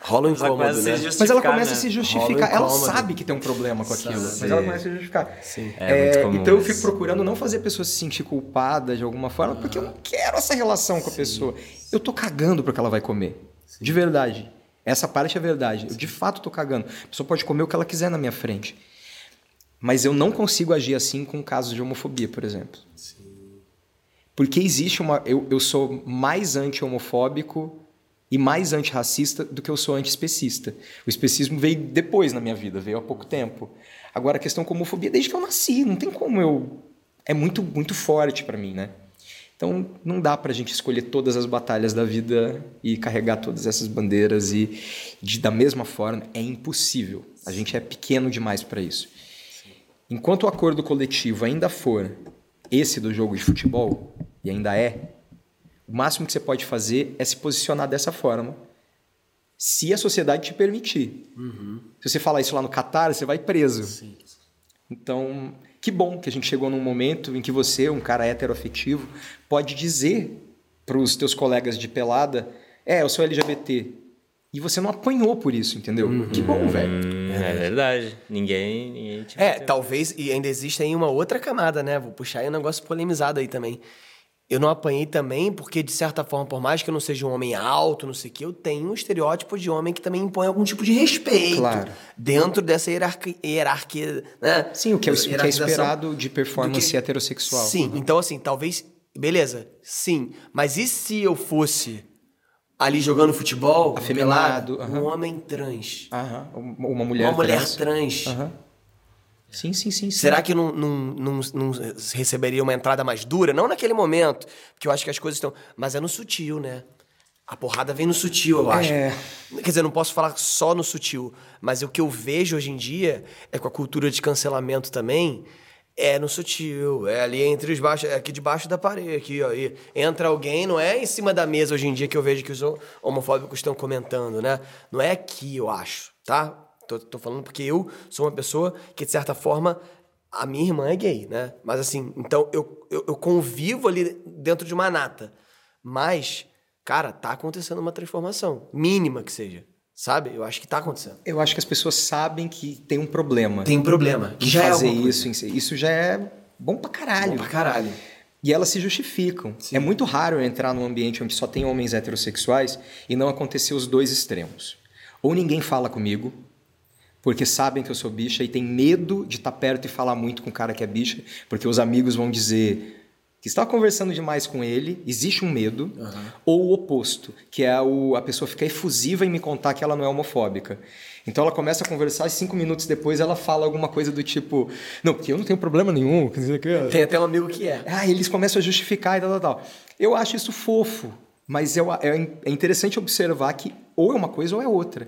Rola um Mas incômodo, começa a né? se Mas ela começa né? a se justificar. Ela sabe que tem um problema com aquilo, mas Sabe. ela começa a se justificar. Sim. É muito comum então eu isso. fico procurando não fazer a pessoa se sentir culpada de alguma forma, porque eu não quero essa relação com a pessoa. Eu tô cagando pro que ela vai comer. De verdade. Essa parte é verdade. Eu de fato tô cagando. A pessoa pode comer o que ela quiser na minha frente. Mas eu não consigo agir assim com casos de homofobia, por exemplo. Porque existe uma. Eu, eu sou mais anti-homofóbico e mais antirracista do que eu sou antiespecista. O especismo veio depois na minha vida, veio há pouco tempo. Agora, a questão com homofobia, desde que eu nasci, não tem como eu. É muito, muito forte pra mim, né? Então, não dá pra gente escolher todas as batalhas da vida e carregar todas essas bandeiras e de, da mesma forma, é impossível. A gente é pequeno demais pra isso. Enquanto o acordo coletivo ainda for esse do jogo de futebol, e ainda é, o máximo que você pode fazer é se posicionar dessa forma, se a sociedade te permitir. Se você falar isso lá no Catar, você vai preso. Então, que bom que a gente chegou num momento em que você, um cara heteroafetivo, pode dizer para os teus colegas de pelada: é, eu sou LGBT. E você não apanhou por isso, entendeu? Que bom, velho. Hum, É verdade. Ninguém, ninguém te É, bateu. talvez, e ainda existe aí uma outra camada, né? Vou puxar aí um negócio polemizado aí também. Eu não apanhei também porque, de certa forma, por mais que eu não seja um homem alto, não sei o quê, eu tenho um estereótipo de homem que também impõe algum tipo de respeito. Claro. Dentro dessa hierarquia, hierarquia né? Sim, o que é, o que é esperado de performance que- heterossexual. Sim, então assim, talvez. Beleza, sim. Mas e se eu fosse ali jogando futebol, Afeminado, pelado, um homem trans? Aham, Uma uma mulher uma mulher trans. Sim, sim, sim. Será que não, não, não, não receberia uma entrada mais dura? Não naquele momento, porque eu acho que as coisas estão. Mas é no sutil, né? A porrada vem no sutil, eu acho. É. Quer dizer, não posso falar só no sutil, mas o que eu vejo hoje em dia é com a cultura de cancelamento também. É no sutil, é ali entre os baixos, é aqui debaixo da parede, aqui, ó. Entra alguém, não é em cima da mesa hoje em dia que eu vejo que os homofóbicos estão comentando, né? Não é aqui, eu acho, tá? Tô, tô falando porque eu sou uma pessoa que, de certa forma, a minha irmã é gay, né? Mas assim, então eu, eu, eu convivo ali dentro de uma nata. Mas, cara, tá acontecendo uma transformação, mínima que seja. Sabe? Eu acho que tá acontecendo. Eu acho que as pessoas sabem que tem um problema. Tem problema. em Já é fazer alguma isso. em si. Isso já é bom pra caralho. Bom pra caralho. E elas se justificam. É muito raro eu entrar num ambiente onde só tem homens heterossexuais e não acontecer os dois extremos. Ou ninguém fala comigo, porque sabem que eu sou bicha e tem medo de estar perto e falar muito com o cara que é bicha, porque os amigos vão dizer que está conversando demais com ele, existe um medo, ou o oposto, que é o, a pessoa ficar efusiva em me contar que ela não é homofóbica. Então ela começa a conversar e cinco minutos depois ela fala alguma coisa do tipo, não, porque eu não tenho problema nenhum, Tem até um amigo que é. ah, eles começam a justificar e tal, tal, tal. Eu acho isso fofo, mas é, é interessante observar que ou é uma coisa ou é outra.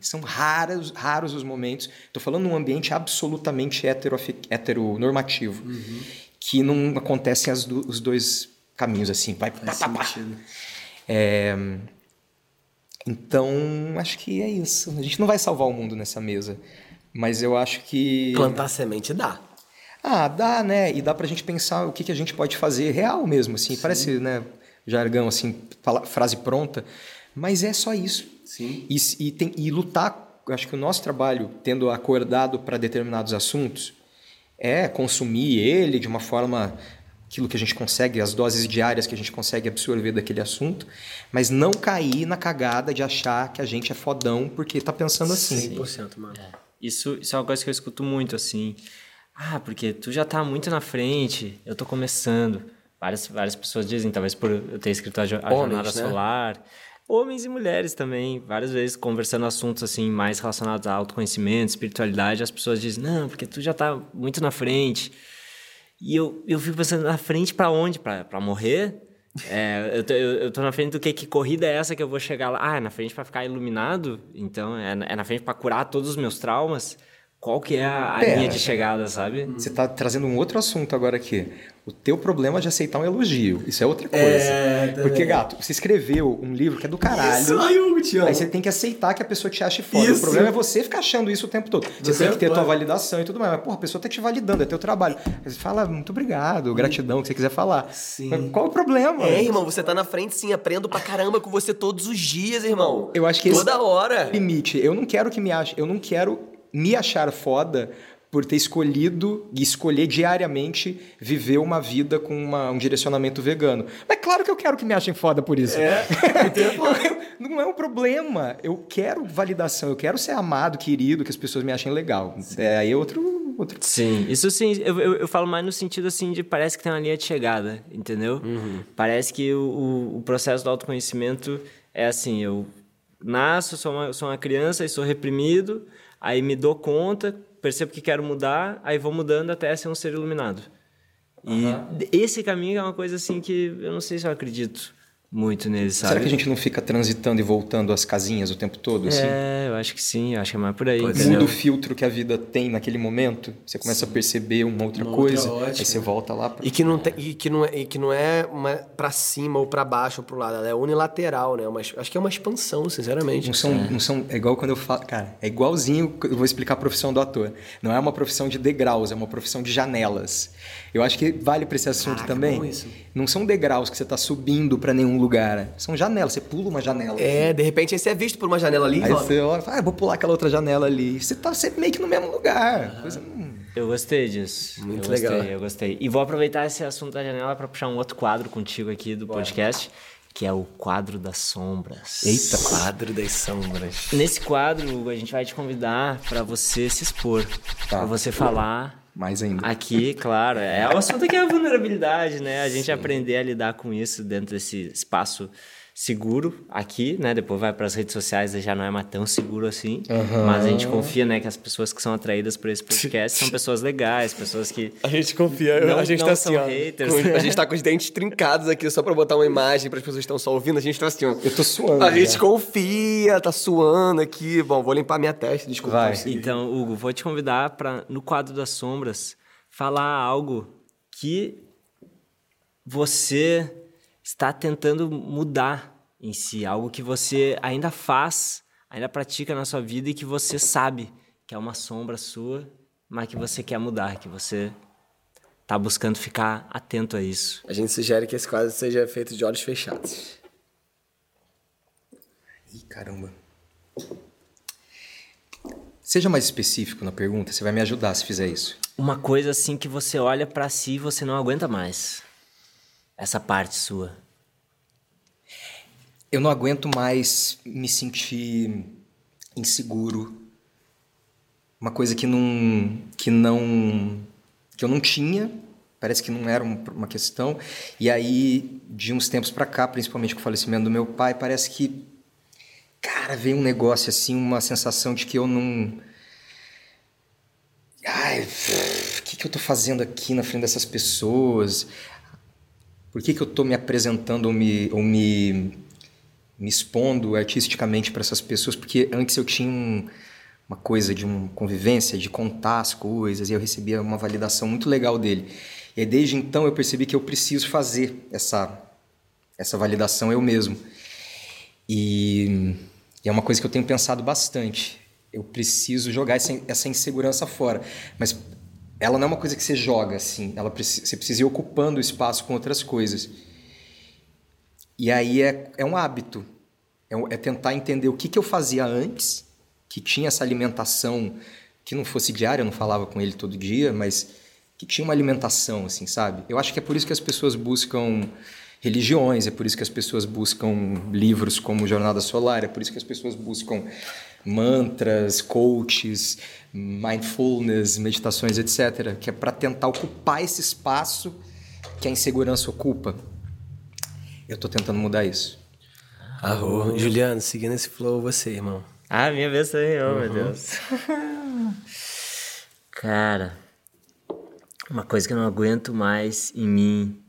São raros, raros os momentos. Estou falando num ambiente absolutamente heteronormativo, que não acontecem as do- os dois caminhos assim. Vai, pá, pá, pá. É, então, acho que é isso. A gente não vai salvar o mundo nessa mesa, mas eu acho que Plantar semente dá. ah, dá, né? E dá pra gente pensar o que, que a gente pode fazer real mesmo, assim. Parece, né, jargão, assim, fala- frase pronta. Mas é só isso. Sim. E, e, tem, e lutar, acho que o nosso trabalho, tendo acordado para determinados assuntos, é consumir ele de uma forma, aquilo que a gente consegue, as doses diárias que a gente consegue absorver daquele assunto, mas não cair na cagada de achar que a gente é fodão porque tá pensando assim. 100%, mano. Isso, isso é uma coisa que eu escuto muito, assim. Ah, porque tu já tá muito na frente, eu tô começando. Várias, várias pessoas dizem, talvez por eu ter escrito a, jo- a Homens, Jornada né? Solar. Homens e mulheres também, várias vezes conversando assuntos assim mais relacionados a autoconhecimento, espiritualidade, as pessoas dizem: "Não, porque tu já tá muito na frente". E eu, eu fico pensando, na frente pra onde? Pra morrer? É, eu, tô, eu, eu tô na frente do que? Que corrida é essa que eu vou chegar lá? Ah, é na frente pra ficar iluminado? Então, é, na- é na frente pra curar todos os meus traumas? Qual que é a, a Pera. linha de chegada, sabe? Você está trazendo um outro assunto agora aqui. O teu problema é de aceitar um elogio. Isso é outra coisa. É, também. Porque, gato, você escreveu um livro que é do caralho. Isso, Hugo, te amo. Aí você tem que aceitar que a pessoa te ache foda. Isso. O problema é você ficar achando isso o tempo todo. Você, Você tem que ter pode. tua validação e tudo mais. Mas, porra, a pessoa tá te validando, é teu trabalho. Aí Você fala, muito obrigado, gratidão, o que você quiser falar. Sim. Mas qual o problema? É, irmão, você tá na frente sim, aprendo pra caramba com você todos os dias, irmão. Eu acho que esse- Toda hora. limite. Eu não quero que me ache, eu não quero me achar foda por ter escolhido e escolher diariamente viver uma vida com uma- um direcionamento vegano. Mas claro que eu quero que me achem foda por isso. É. não é um problema. Eu quero validação, eu quero ser amado, querido, que as pessoas me achem legal. É aí é outro, outro Sim, isso sim, eu, eu, eu falo mais no sentido assim de parece que tem uma linha de chegada, entendeu? Parece que o, o, o processo do autoconhecimento é assim, eu nasço, sou uma, sou uma criança e sou reprimido, aí me dou conta, percebo que quero mudar, aí vou mudando até ser um ser iluminado. E esse caminho é uma coisa assim que eu não sei se eu acredito muito sabe? Será que a gente não fica transitando e voltando às casinhas o tempo todo? Assim? É, eu acho que sim, eu acho que é mais por aí. Muda o filtro que a vida tem naquele momento, você começa a perceber uma outra Uma outra coisa, ótica. aí você volta lá pra... E que não, tem, e que não é, e que não é uma pra cima ou pra baixo ou pro lado, ela é unilateral, né? Uma, acho que é uma expansão, sinceramente. Não são, não são. É igual quando eu falo. Cara, é igualzinho. Eu vou explicar a profissão do ator. Não é uma profissão de degraus, é uma profissão de janelas. Eu acho que vale pra esse assunto Caraca, também. bom isso. Não são degraus que você tá subindo pra nenhum lugar. São janelas. Você pula uma janela. É, de repente aí você é visto por uma janela ali, Aí ó. você olha e fala, ah, vou pular aquela outra janela ali. Você tá sempre meio que no mesmo lugar. Coisa. Eu gostei disso. Muito eu gostei, legal. Eu gostei. E vou aproveitar esse assunto da janela para puxar um outro quadro contigo aqui do podcast, que é o quadro das sombras. Eita, quadro das sombras. Nesse quadro, Hugo, a gente vai te convidar para você se expor, Tá. para você falar Mais ainda. aqui, claro. É o assunto que é a vulnerabilidade, né? A gente aprender a lidar com isso dentro desse espaço seguro aqui, né? Depois vai para as redes sociais e já não é mais tão seguro assim. Mas a gente confia, né, que as pessoas que são atraídas por esse podcast são pessoas legais, pessoas que A gente confia, Não- a gente não tá são assim, ó. haters. com- a gente tá com os dentes trincados aqui só pra botar uma imagem para as pessoas que estão só ouvindo, a gente tá assim, ó. Eu tô suando. A já. gente confia, tá suando aqui. Bom, vou limpar minha testa, desculpa. Vai. Então, Hugo, vou te convidar para, no quadro das sombras, falar algo que você está tentando mudar em si, algo que você ainda faz, ainda pratica na sua vida e que você sabe que é uma sombra sua, mas que você quer mudar, que você está buscando ficar atento a isso. A gente sugere que esse quadro seja feito de olhos fechados. Ih, caramba. Seja mais específico na pergunta, você vai me ajudar se fizer isso. Uma coisa assim que você olha para si e você não aguenta mais. Essa parte sua. Eu não aguento mais me sentir inseguro uma coisa que não que não que eu não tinha, parece que não era uma questão. E aí de uns tempos para cá, principalmente com o falecimento do meu pai, parece que cara, veio um negócio assim, uma sensação de que eu não Ai, o que, que eu tô fazendo aqui na frente dessas pessoas? Por que, que eu tô me apresentando ou me, ou me, me expondo artisticamente para essas pessoas? Porque antes eu tinha um, uma coisa de uma convivência, de contar as coisas, e eu recebia uma validação muito legal dele. E aí, desde então eu percebi que eu preciso fazer essa, essa validação eu mesmo. E, e é uma coisa que eu tenho pensado bastante eu preciso jogar essa, essa insegurança fora. Mas ela não é uma coisa que você joga assim, ela você precisa ir ocupando o espaço com outras coisas. E aí é, é um hábito, é, é tentar entender o que, que eu fazia antes, que tinha essa alimentação que não fosse diária, eu não falava com ele todo dia, mas que tinha uma alimentação, assim, sabe? Eu acho que é por isso que as pessoas buscam religiões, é por isso que as pessoas buscam livros como Jornada Solar, é por isso que as pessoas buscam mantras, coaches, mindfulness, meditações, etc., que é para tentar ocupar esse espaço que a insegurança ocupa. Eu estou tentando mudar isso. Arro. Juliano, seguindo esse flow, você, irmão. Ah, minha vez também, oh uhum. meu Deus. Cara, uma coisa que eu não aguento mais em mim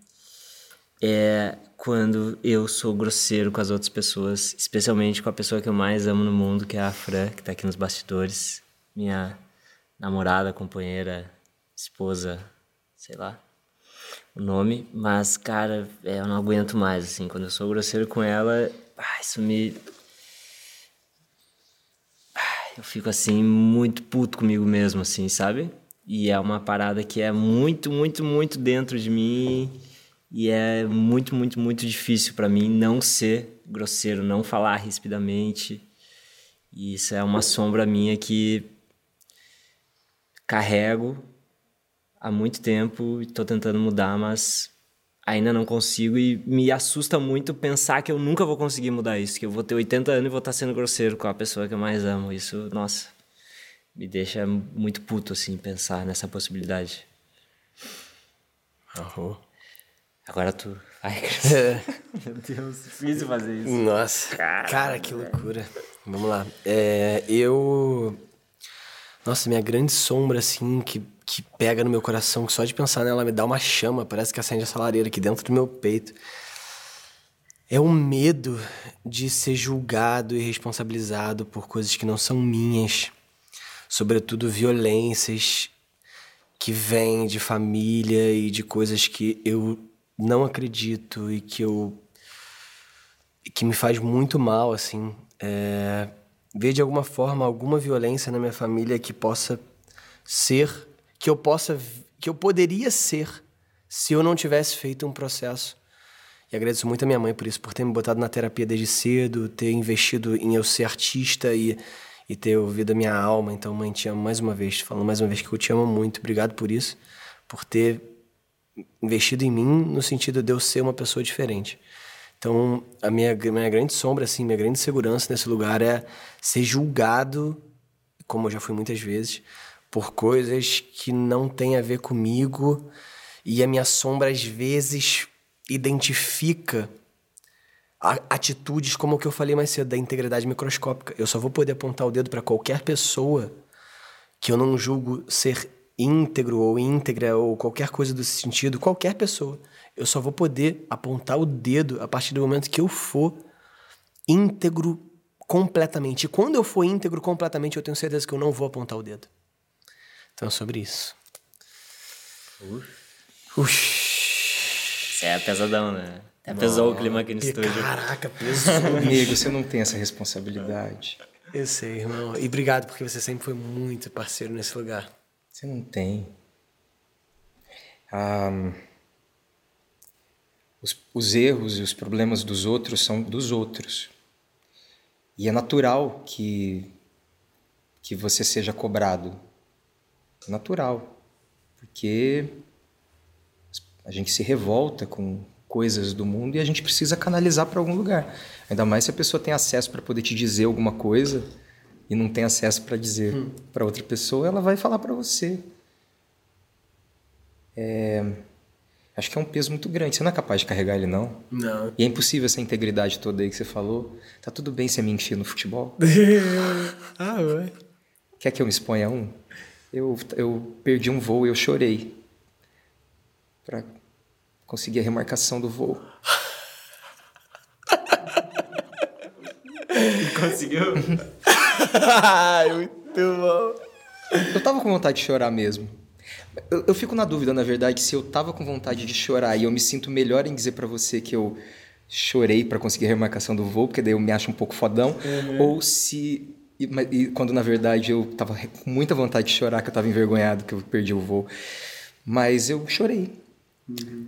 é quando eu sou grosseiro com as outras pessoas, especialmente com a pessoa que eu mais amo no mundo, que é a Fran, que tá aqui nos bastidores, minha namorada, companheira, esposa, sei lá o nome, mas cara, é, eu não aguento mais assim, quando eu sou grosseiro com ela, ah, isso me ah, eu fico assim muito puto comigo mesmo assim, sabe? E é uma parada que é muito, muito, muito dentro de mim e é muito, muito, muito difícil para mim não ser grosseiro, não falar rispidamente. E isso é uma sombra minha que carrego há muito tempo e estou tentando mudar, mas ainda não consigo e me assusta muito pensar que eu nunca vou conseguir mudar isso, que eu vou ter 80 anos e vou estar sendo grosseiro com a pessoa que eu mais amo. Isso, nossa, me deixa muito puto assim pensar nessa possibilidade. Uhum. Agora tu. Ai, é. Meu Deus, difícil fazer isso. Nossa. Caramba. Cara, que loucura. Vamos lá. É, eu. Nossa, minha grande sombra, assim, que, que pega no meu coração, que só de pensar nela me dá uma chama, parece que acende essa lareira aqui dentro do meu peito. É o medo de ser julgado e responsabilizado por coisas que não são minhas, sobretudo violências que vêm de família e de coisas que eu não acredito e que eu que me faz muito mal assim é, ver de alguma forma alguma violência na minha família que possa ser que eu possa que eu poderia ser se eu não tivesse feito um processo. E agradeço muito a minha mãe por isso por ter me botado na terapia desde cedo ter investido em eu ser artista e e ter ouvido a minha alma. Então mãe te amo mais uma vez falando mais uma vez que eu te amo muito. Obrigado por isso por ter investido em mim no sentido de eu ser uma pessoa diferente. Então, a minha, minha grande sombra, assim, minha grande segurança nesse lugar é ser julgado, como eu já fui muitas vezes, por coisas que não têm a ver comigo e a minha sombra às vezes identifica atitudes como o que eu falei mais cedo da integridade microscópica. Eu só vou poder apontar o dedo para qualquer pessoa que eu não julgo ser íntegro ou íntegra ou qualquer coisa desse sentido, qualquer pessoa. Eu só vou poder apontar o dedo a partir do momento que eu for íntegro completamente. E quando eu for íntegro completamente, eu tenho certeza que eu não vou apontar o dedo. Então é sobre isso. Isso é pesadão, né? É pesou o clima aqui no estúdio. Caraca, pesou. Amigo, você não tem essa responsabilidade. Eu sei, irmão. E obrigado porque você sempre foi muito parceiro nesse lugar. Você não tem. Os, os erros e os problemas dos outros são dos outros. E é natural que, que você seja cobrado. Natural. Porque a gente se revolta com coisas do mundo e a gente precisa canalizar para algum lugar. Ainda mais se a pessoa tem acesso para poder te dizer alguma coisa e não tem acesso para dizer hum. para outra pessoa, ela vai falar para você. É... Acho que é um peso muito grande. Você não é capaz de carregar ele, não? Não. E é impossível essa integridade toda aí que você falou. Tá tudo bem você mentir no futebol? ah, ué. Quer que eu me exponha a um? Eu, eu perdi um voo e eu chorei. Pra conseguir a remarcação do voo. Conseguiu? Muito bom. Eu tava com vontade de chorar mesmo. Eu, eu, fico na dúvida, na verdade, se eu tava com vontade de chorar e eu me sinto melhor em dizer para você que eu chorei para conseguir a remarcação do voo, porque daí eu me acho um pouco fodão, uhum. ou se. E, e, quando na verdade eu tava com muita vontade de chorar, que eu tava envergonhado que eu perdi o voo. Mas eu chorei. Uhum.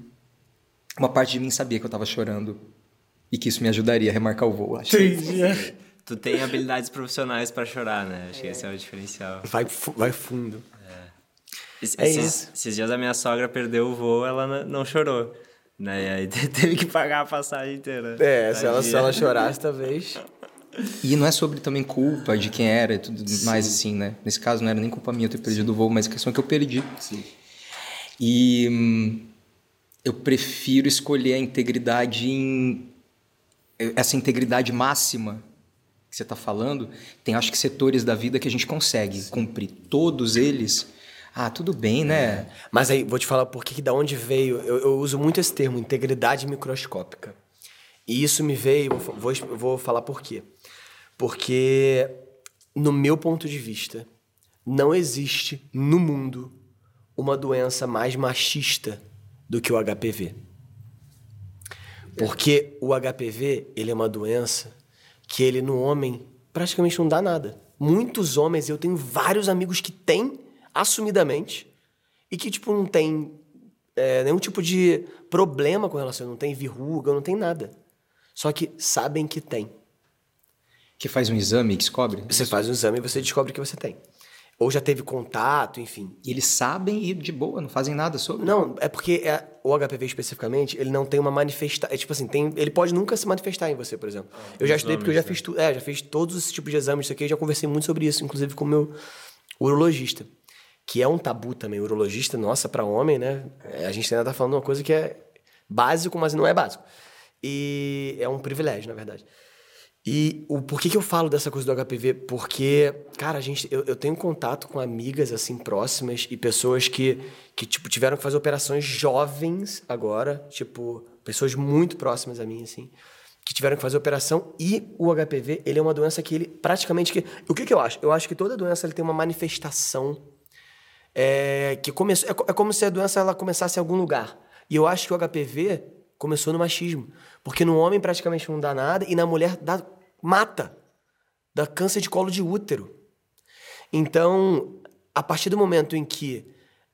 Uma parte de mim sabia que eu tava chorando e que isso me ajudaria a remarcar o voo, acho. Entendi. Tu tem habilidades profissionais para chorar, né? Acho que esse é o diferencial. Vai, vai fundo. É esses, isso. Esses dias a minha sogra perdeu o voo, ela não chorou. Né? E aí teve que pagar a passagem inteira. É, se ela, se ela chorasse, talvez. E não é sobre também culpa de quem era e tudo Sim. mais assim, né? Nesse caso não era nem culpa minha ter perdido Sim. o voo, mas a questão é que eu perdi. Sim. E hum, eu prefiro escolher a integridade em. Essa integridade máxima que você está falando, tem acho que setores da vida que a gente consegue Sim. cumprir todos eles ah, tudo bem, né? É. Mas aí, vou te falar por que, da onde veio. Eu, eu, uso muito esse termo, integridade microscópica. E isso me veio, vou, vou falar por quê. Porque, no meu ponto de vista, não existe no mundo uma doença mais machista do que o HPV. Porque o HPV, ele é uma doença que ele no homem praticamente não dá nada. Muitos homens, eu tenho vários amigos que têm assumidamente e que, tipo, não tem é, nenhum tipo de problema com relação, não tem verruga, não tem nada. Só que sabem que tem. Que faz um exame e descobre? Você faz um exame e você descobre que você tem. Ou já teve contato, enfim. E eles sabem e de boa, não fazem nada sobre? Não, é porque é, o HPV especificamente, ele não tem uma manifestação. É tipo assim, tem, ele pode nunca se manifestar em você, por exemplo. Ah, eu já estudei porque eu já fiz, tu, é, já fiz todos esses tipos de exames, isso aqui, já conversei muito sobre isso, inclusive com o meu urologista que é um tabu também. urologista, nossa, para homem, né? É, a gente ainda tá falando uma coisa que é básico, mas não é básico. E é um privilégio, na verdade. E o porquê que eu falo dessa coisa do HPV? Porque, cara, a gente, eu, eu tenho contato com amigas assim próximas e pessoas que, que tipo tiveram que fazer operações jovens agora, tipo pessoas muito próximas a mim assim, que tiveram que fazer operação e o HPV ele é uma doença que ele praticamente que o que, que eu acho? Eu acho que toda doença ele tem uma manifestação é, que começou, é, é, como se a doença ela começasse em algum lugar. E eu acho que o HPV começou no machismo. Porque no homem praticamente não dá nada e na mulher dá, mata. Dá câncer de colo de útero. Então, a partir do momento em que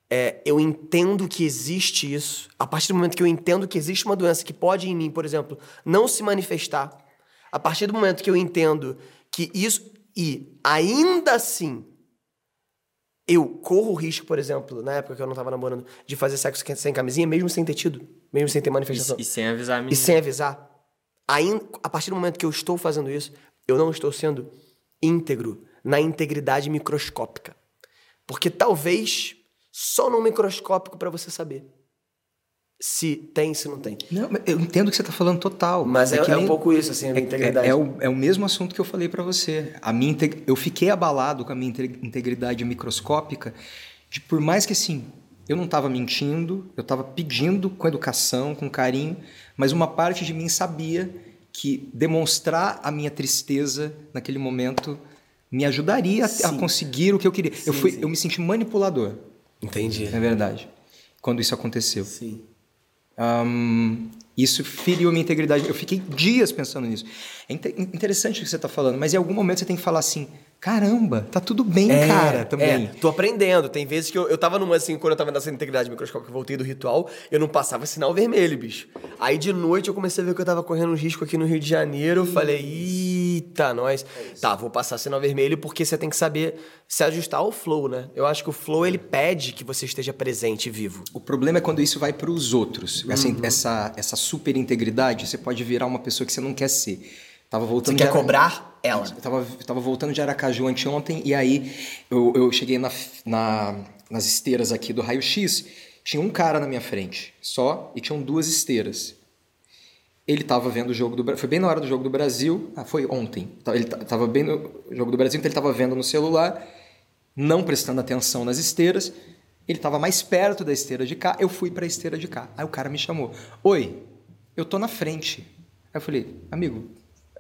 é, eu entendo que existe isso, a partir do momento que eu entendo que existe uma doença que pode em mim, por exemplo, não se manifestar, a partir do momento que eu entendo que isso, e ainda assim eu corro o risco, por exemplo, na época que eu não tava namorando, de fazer sexo sem camisinha, mesmo sem ter tido, mesmo sem ter manifestação. E, e sem avisar a menina. E sem avisar. Ainda, a partir do momento que eu estou fazendo isso, eu não estou sendo íntegro na integridade microscópica. Porque talvez só no microscópico para você saber se tem, se não tem. Não, eu entendo o que você está falando total. Mas é, é, é um pouco isso, assim, a minha é, integridade. É, é, o, é o mesmo assunto que eu falei para você. A minha eu fiquei abalado com a minha integridade microscópica, de por mais que assim, eu não estava mentindo, eu estava pedindo com educação, com carinho, mas uma parte de mim sabia que demonstrar a minha tristeza naquele momento me ajudaria a, a, conseguir o que eu queria. Sim, eu, fui, eu me senti manipulador. Entendi. É verdade. Quando isso aconteceu. Sim. Um, isso feriu a minha integridade. Eu fiquei dias pensando nisso. É interessante o que você está falando, mas em algum momento você tem que falar assim: caramba, tá tudo bem, é, cara, também. É, tô aprendendo. Tem vezes que eu, eu tava numa, assim, quando eu tava nessa integridade microscópica, eu voltei do ritual, eu não passava sinal vermelho, bicho. Aí de noite eu comecei a ver que eu tava correndo um risco aqui no Rio de Janeiro. Eu falei, eita, nós. É tá, vou passar sinal vermelho porque você tem que saber se ajustar ao flow, né? Eu acho que o flow ele pede que você esteja presente e vivo. O problema é quando isso vai para os outros. Essa, uhum. essa, essa super integridade, você pode virar uma pessoa que você não quer ser Tava voltando Você quer Ara- cobrar ela? Eu tava, eu tava voltando de Aracaju anteontem e aí eu, eu cheguei na, na- nas esteiras aqui do raio-x. Tinha um cara na minha frente só e tinham duas esteiras. Ele tava vendo o jogo do Brasil. Foi bem na hora do jogo do Brasil. Ah, foi ontem. Tá- Ele ta- tava bem no jogo do Brasil, então ele tava vendo no celular, não prestando atenção nas esteiras. Ele tava mais perto da esteira de cá. Eu fui pra esteira de cá. Aí o cara me chamou: Oi, eu tô na frente. Aí eu falei: Amigo,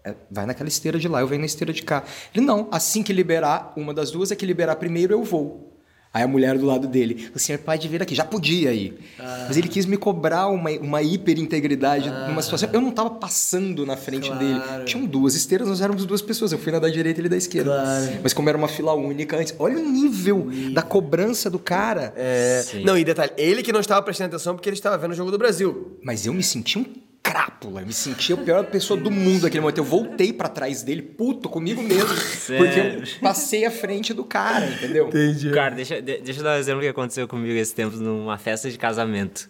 é, vai naquela esteira de lá, eu venho na esteira de cá. Ele: Não, assim que liberar uma das duas, é que liberar primeiro, eu vou. Aí a mulher do lado dele, o senhor pode vir aqui, já podia ir. Mas ele quis me cobrar uma, uma hiperintegridade numa situação. Eu não tava passando na frente dele. Tinham duas esteiras, nós éramos duas pessoas. Eu fui na da direita e ele da esquerda. Claro. Mas como era uma fila única antes, olha o nível da cobrança do cara. É, Sim. não, e detalhe, ele que não estava prestando atenção porque ele estava vendo o jogo do Brasil. Mas eu me senti um crápula, eu me senti a pior pessoa do mundo naquele momento. Eu voltei pra trás dele, puto comigo mesmo, porque eu passei à frente do cara, entendeu? Cara, deixa, de- deixa eu dar um exemplo que aconteceu comigo esse tempo numa festa de casamento.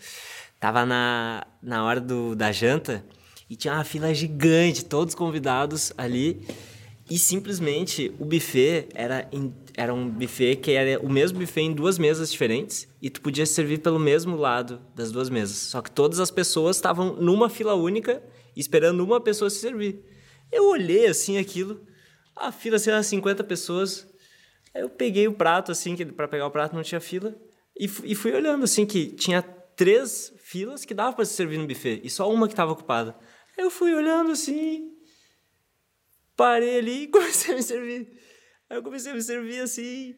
Tava na, na hora do, da janta e tinha uma fila gigante, todos convidados ali. E simplesmente o buffet era, em- era um buffet que era o mesmo buffet em duas mesas diferentes e tu podia servir pelo mesmo lado das duas mesas. Só que todas as pessoas estavam numa fila única esperando uma pessoa se servir. Eu olhei assim aquilo, a fila assim, umas 50 pessoas. Aí eu peguei o prato, assim, que para pegar o prato não tinha fila, e, e fui olhando, assim, que tinha três filas que dava para se servir no buffet, e só uma que estava ocupada. Aí eu fui olhando, assim, parei ali e comecei a me servir. Aí eu comecei a me servir, assim,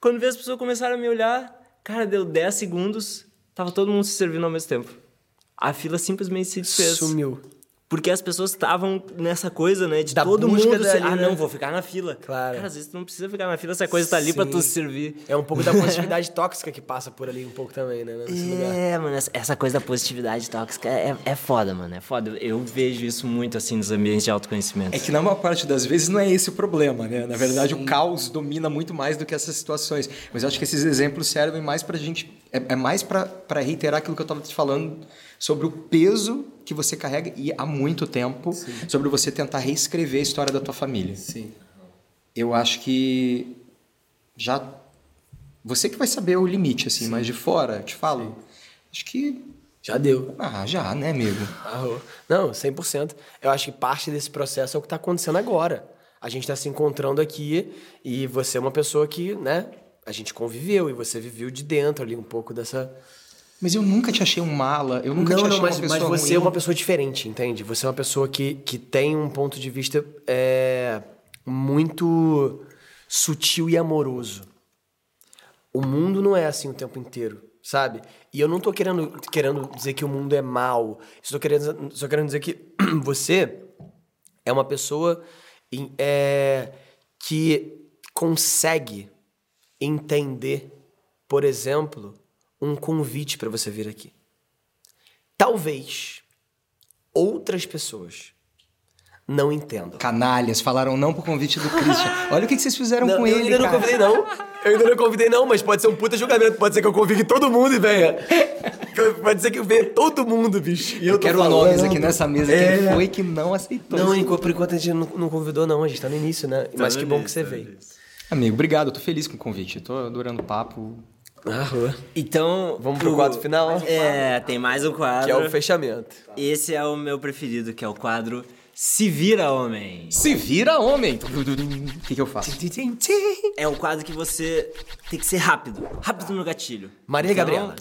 quando vi as pessoas começaram a me olhar, cara, deu 10 segundos, tava todo mundo se servindo ao mesmo tempo. A fila simplesmente se desfez. Sumiu. Porque as pessoas estavam nessa coisa, né? De Da todo mundo. se- dali, ah, né? não, vou ficar na fila. Claro. Cara, às vezes tu não precisa ficar na fila, essa coisa tá ali pra tu Sim. se servir. É um pouco da positividade tóxica que passa por ali um pouco também, né? Nesse lugar. É, mano, essa- essa coisa da positividade tóxica é, é foda, mano. É foda. Eu vejo isso muito assim nos ambientes de autoconhecimento. É que na maior parte das vezes não é esse o problema, né? Na verdade, o caos domina muito mais do que essas situações. Mas eu acho que esses exemplos servem mais pra gente. É, é mais pra pra reiterar aquilo que eu tava te falando sobre o peso que você carrega e há muito tempo sobre você tentar reescrever a história da tua família. Sim. Eu acho que já você que vai saber o limite assim, mas de fora, eu te falo. Acho que Já deu. ah, já, né, amigo? Arrou. Não, 100%. Eu acho que parte desse processo é o que está acontecendo agora. A gente está se encontrando aqui e você é uma pessoa que, né, a gente conviveu e você viveu de dentro ali um pouco dessa. Mas eu nunca te achei um mala, eu nunca te não, achei não, mas, uma pessoa mas você ruim. é uma pessoa diferente, entende? Você é uma pessoa que, que tem um ponto de vista é, muito sutil e amoroso. O mundo não é assim o tempo inteiro, sabe? E eu não tô querendo, querendo dizer que o mundo é mal. Estou querendo, só querendo dizer que você é uma pessoa é, que consegue entender, por exemplo, um convite para você vir aqui. Talvez outras pessoas não entendam. Canalhas, falaram não pro convite do Christian. Olha o que que vocês fizeram Não, com eu ele, ainda não cara. convidei, não. Eu ainda não convidei, não, mas pode ser um puta julgamento. Pode ser que eu convide todo mundo e venha. Pode ser que venha todo mundo, bicho. E Eu tô quero falando. nomes aqui nessa mesa. É. Quem foi que não aceitou? Não, enquanto- por enquanto a gente não, não convidou, não. A gente tá no início, né? Mas que bom que você veio. Amigo, obrigado. Eu tô feliz com o convite. Tô adorando o papo. Arroa. Então. Vamos pro o- quadro final? É, tem mais um quadro. Que é o fechamento. Esse é o meu preferido, que é o quadro Se Vira Homem. Se vira homem! O que, que eu faço? É um quadro que você tem que ser rápido. Rápido no gatilho. Maria Gabriela.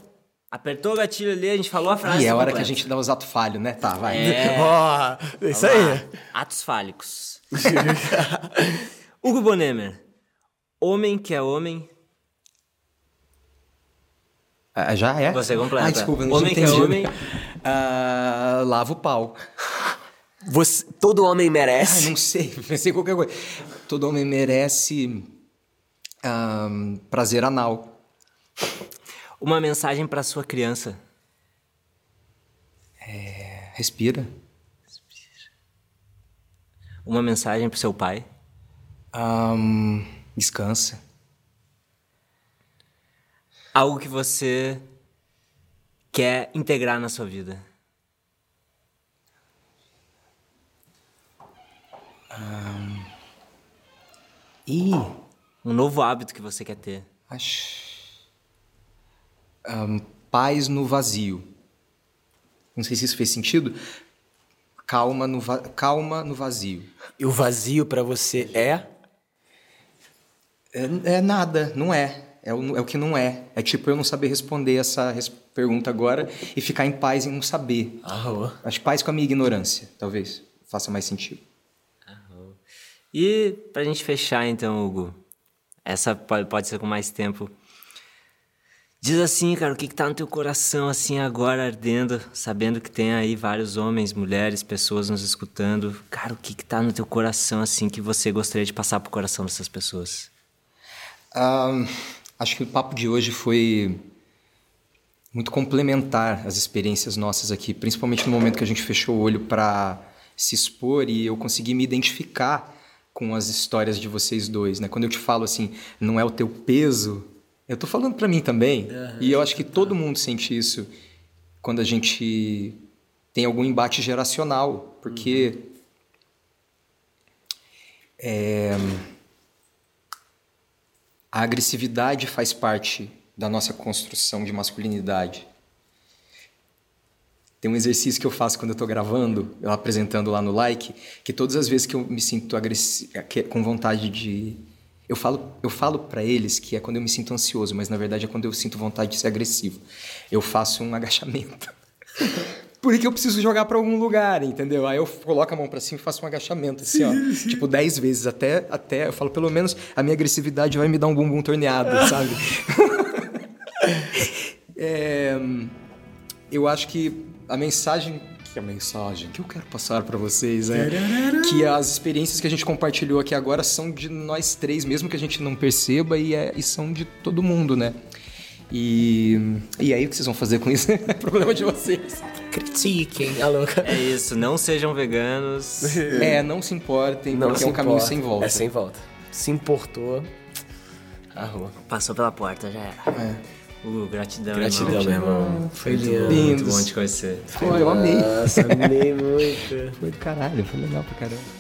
Apertou o gatilho ali, a gente falou a frase. E é a hora que a completa. gente dá os atos falhos, né? Tá, vai. É. Ó, isso Vamos aí. lá. Atos fálicos. Hugo Bonemer. Homem que é homem. Ah, já é? Você completa. Ah, desculpa, não Homem que tinha é entendido. homem. Ah, lava o pau. Você, todo homem merece. não sei, pensei qualquer coisa. Todo homem merece ahn, prazer anal. Uma mensagem pra sua criança. É, respira. Uma mensagem pro seu pai. Ahn, descansa. Algo que você quer integrar na sua vida. Ih, Um novo hábito que você quer ter. acho. Ahn, paz no vazio. Não sei se isso fez sentido. Calma no, va- calma no vazio. E o vazio pra você é? É, é nada, não é. É o, é o que não é. É tipo eu não saber responder essa res- pergunta agora e ficar em paz em não saber. Arro. Acho paz com a minha ignorância, talvez faça mais sentido. E pra gente fechar então, Hugo, essa pode, ser com mais tempo. Diz assim, cara, o que, que tá no teu coração assim agora ardendo, sabendo que tem aí vários homens, mulheres, pessoas nos escutando. Cara, o que, que tá no teu coração assim que você gostaria de passar pro coração dessas pessoas? Ah, acho que o papo de hoje foi muito complementar às experiências nossas aqui, principalmente no momento que a gente fechou o olho para se expor e eu consegui me identificar com as histórias de vocês dois, né? Quando eu te falo assim, não é o teu peso, eu tô falando para mim também. e eu acho que todo mundo sente isso quando a gente tem algum embate geracional, porque A agressividade faz parte da nossa construção de masculinidade. Tem um exercício que eu faço quando eu estou gravando, eu apresentando lá no like, que todas as vezes que eu me sinto com vontade de eu falo, eu falo para eles que é quando eu me sinto ansioso, mas na verdade é quando eu sinto vontade de ser agressivo. Eu faço um agachamento. Porque eu preciso jogar para algum lugar, entendeu? Aí eu coloco a mão para cima e faço um agachamento, assim, ó. tipo, 10 vezes. Até, até, eu falo, pelo menos a minha agressividade vai me dar um bumbum torneado, sabe? É, eu acho que a mensagem que a mensagem que eu quero passar para vocês é que as experiências que a gente compartilhou aqui agora são de nós três, mesmo que a gente não perceba, e, é- e são de todo mundo, né? E, e aí o que vocês vão fazer com isso? É problema de vocês. Critiquem, a louca. É isso, não sejam veganos. É, não se importem, porque é um caminho sem volta. É sem volta. Se importou, arro. Passou pela porta, já era. É. Hugo, gratidão, Gratidão, meu irmão. Foi lindo. Muito bom te conhecer. Pô, eu amei. Nossa, amei muito. Foi do caralho, foi legal pra caramba.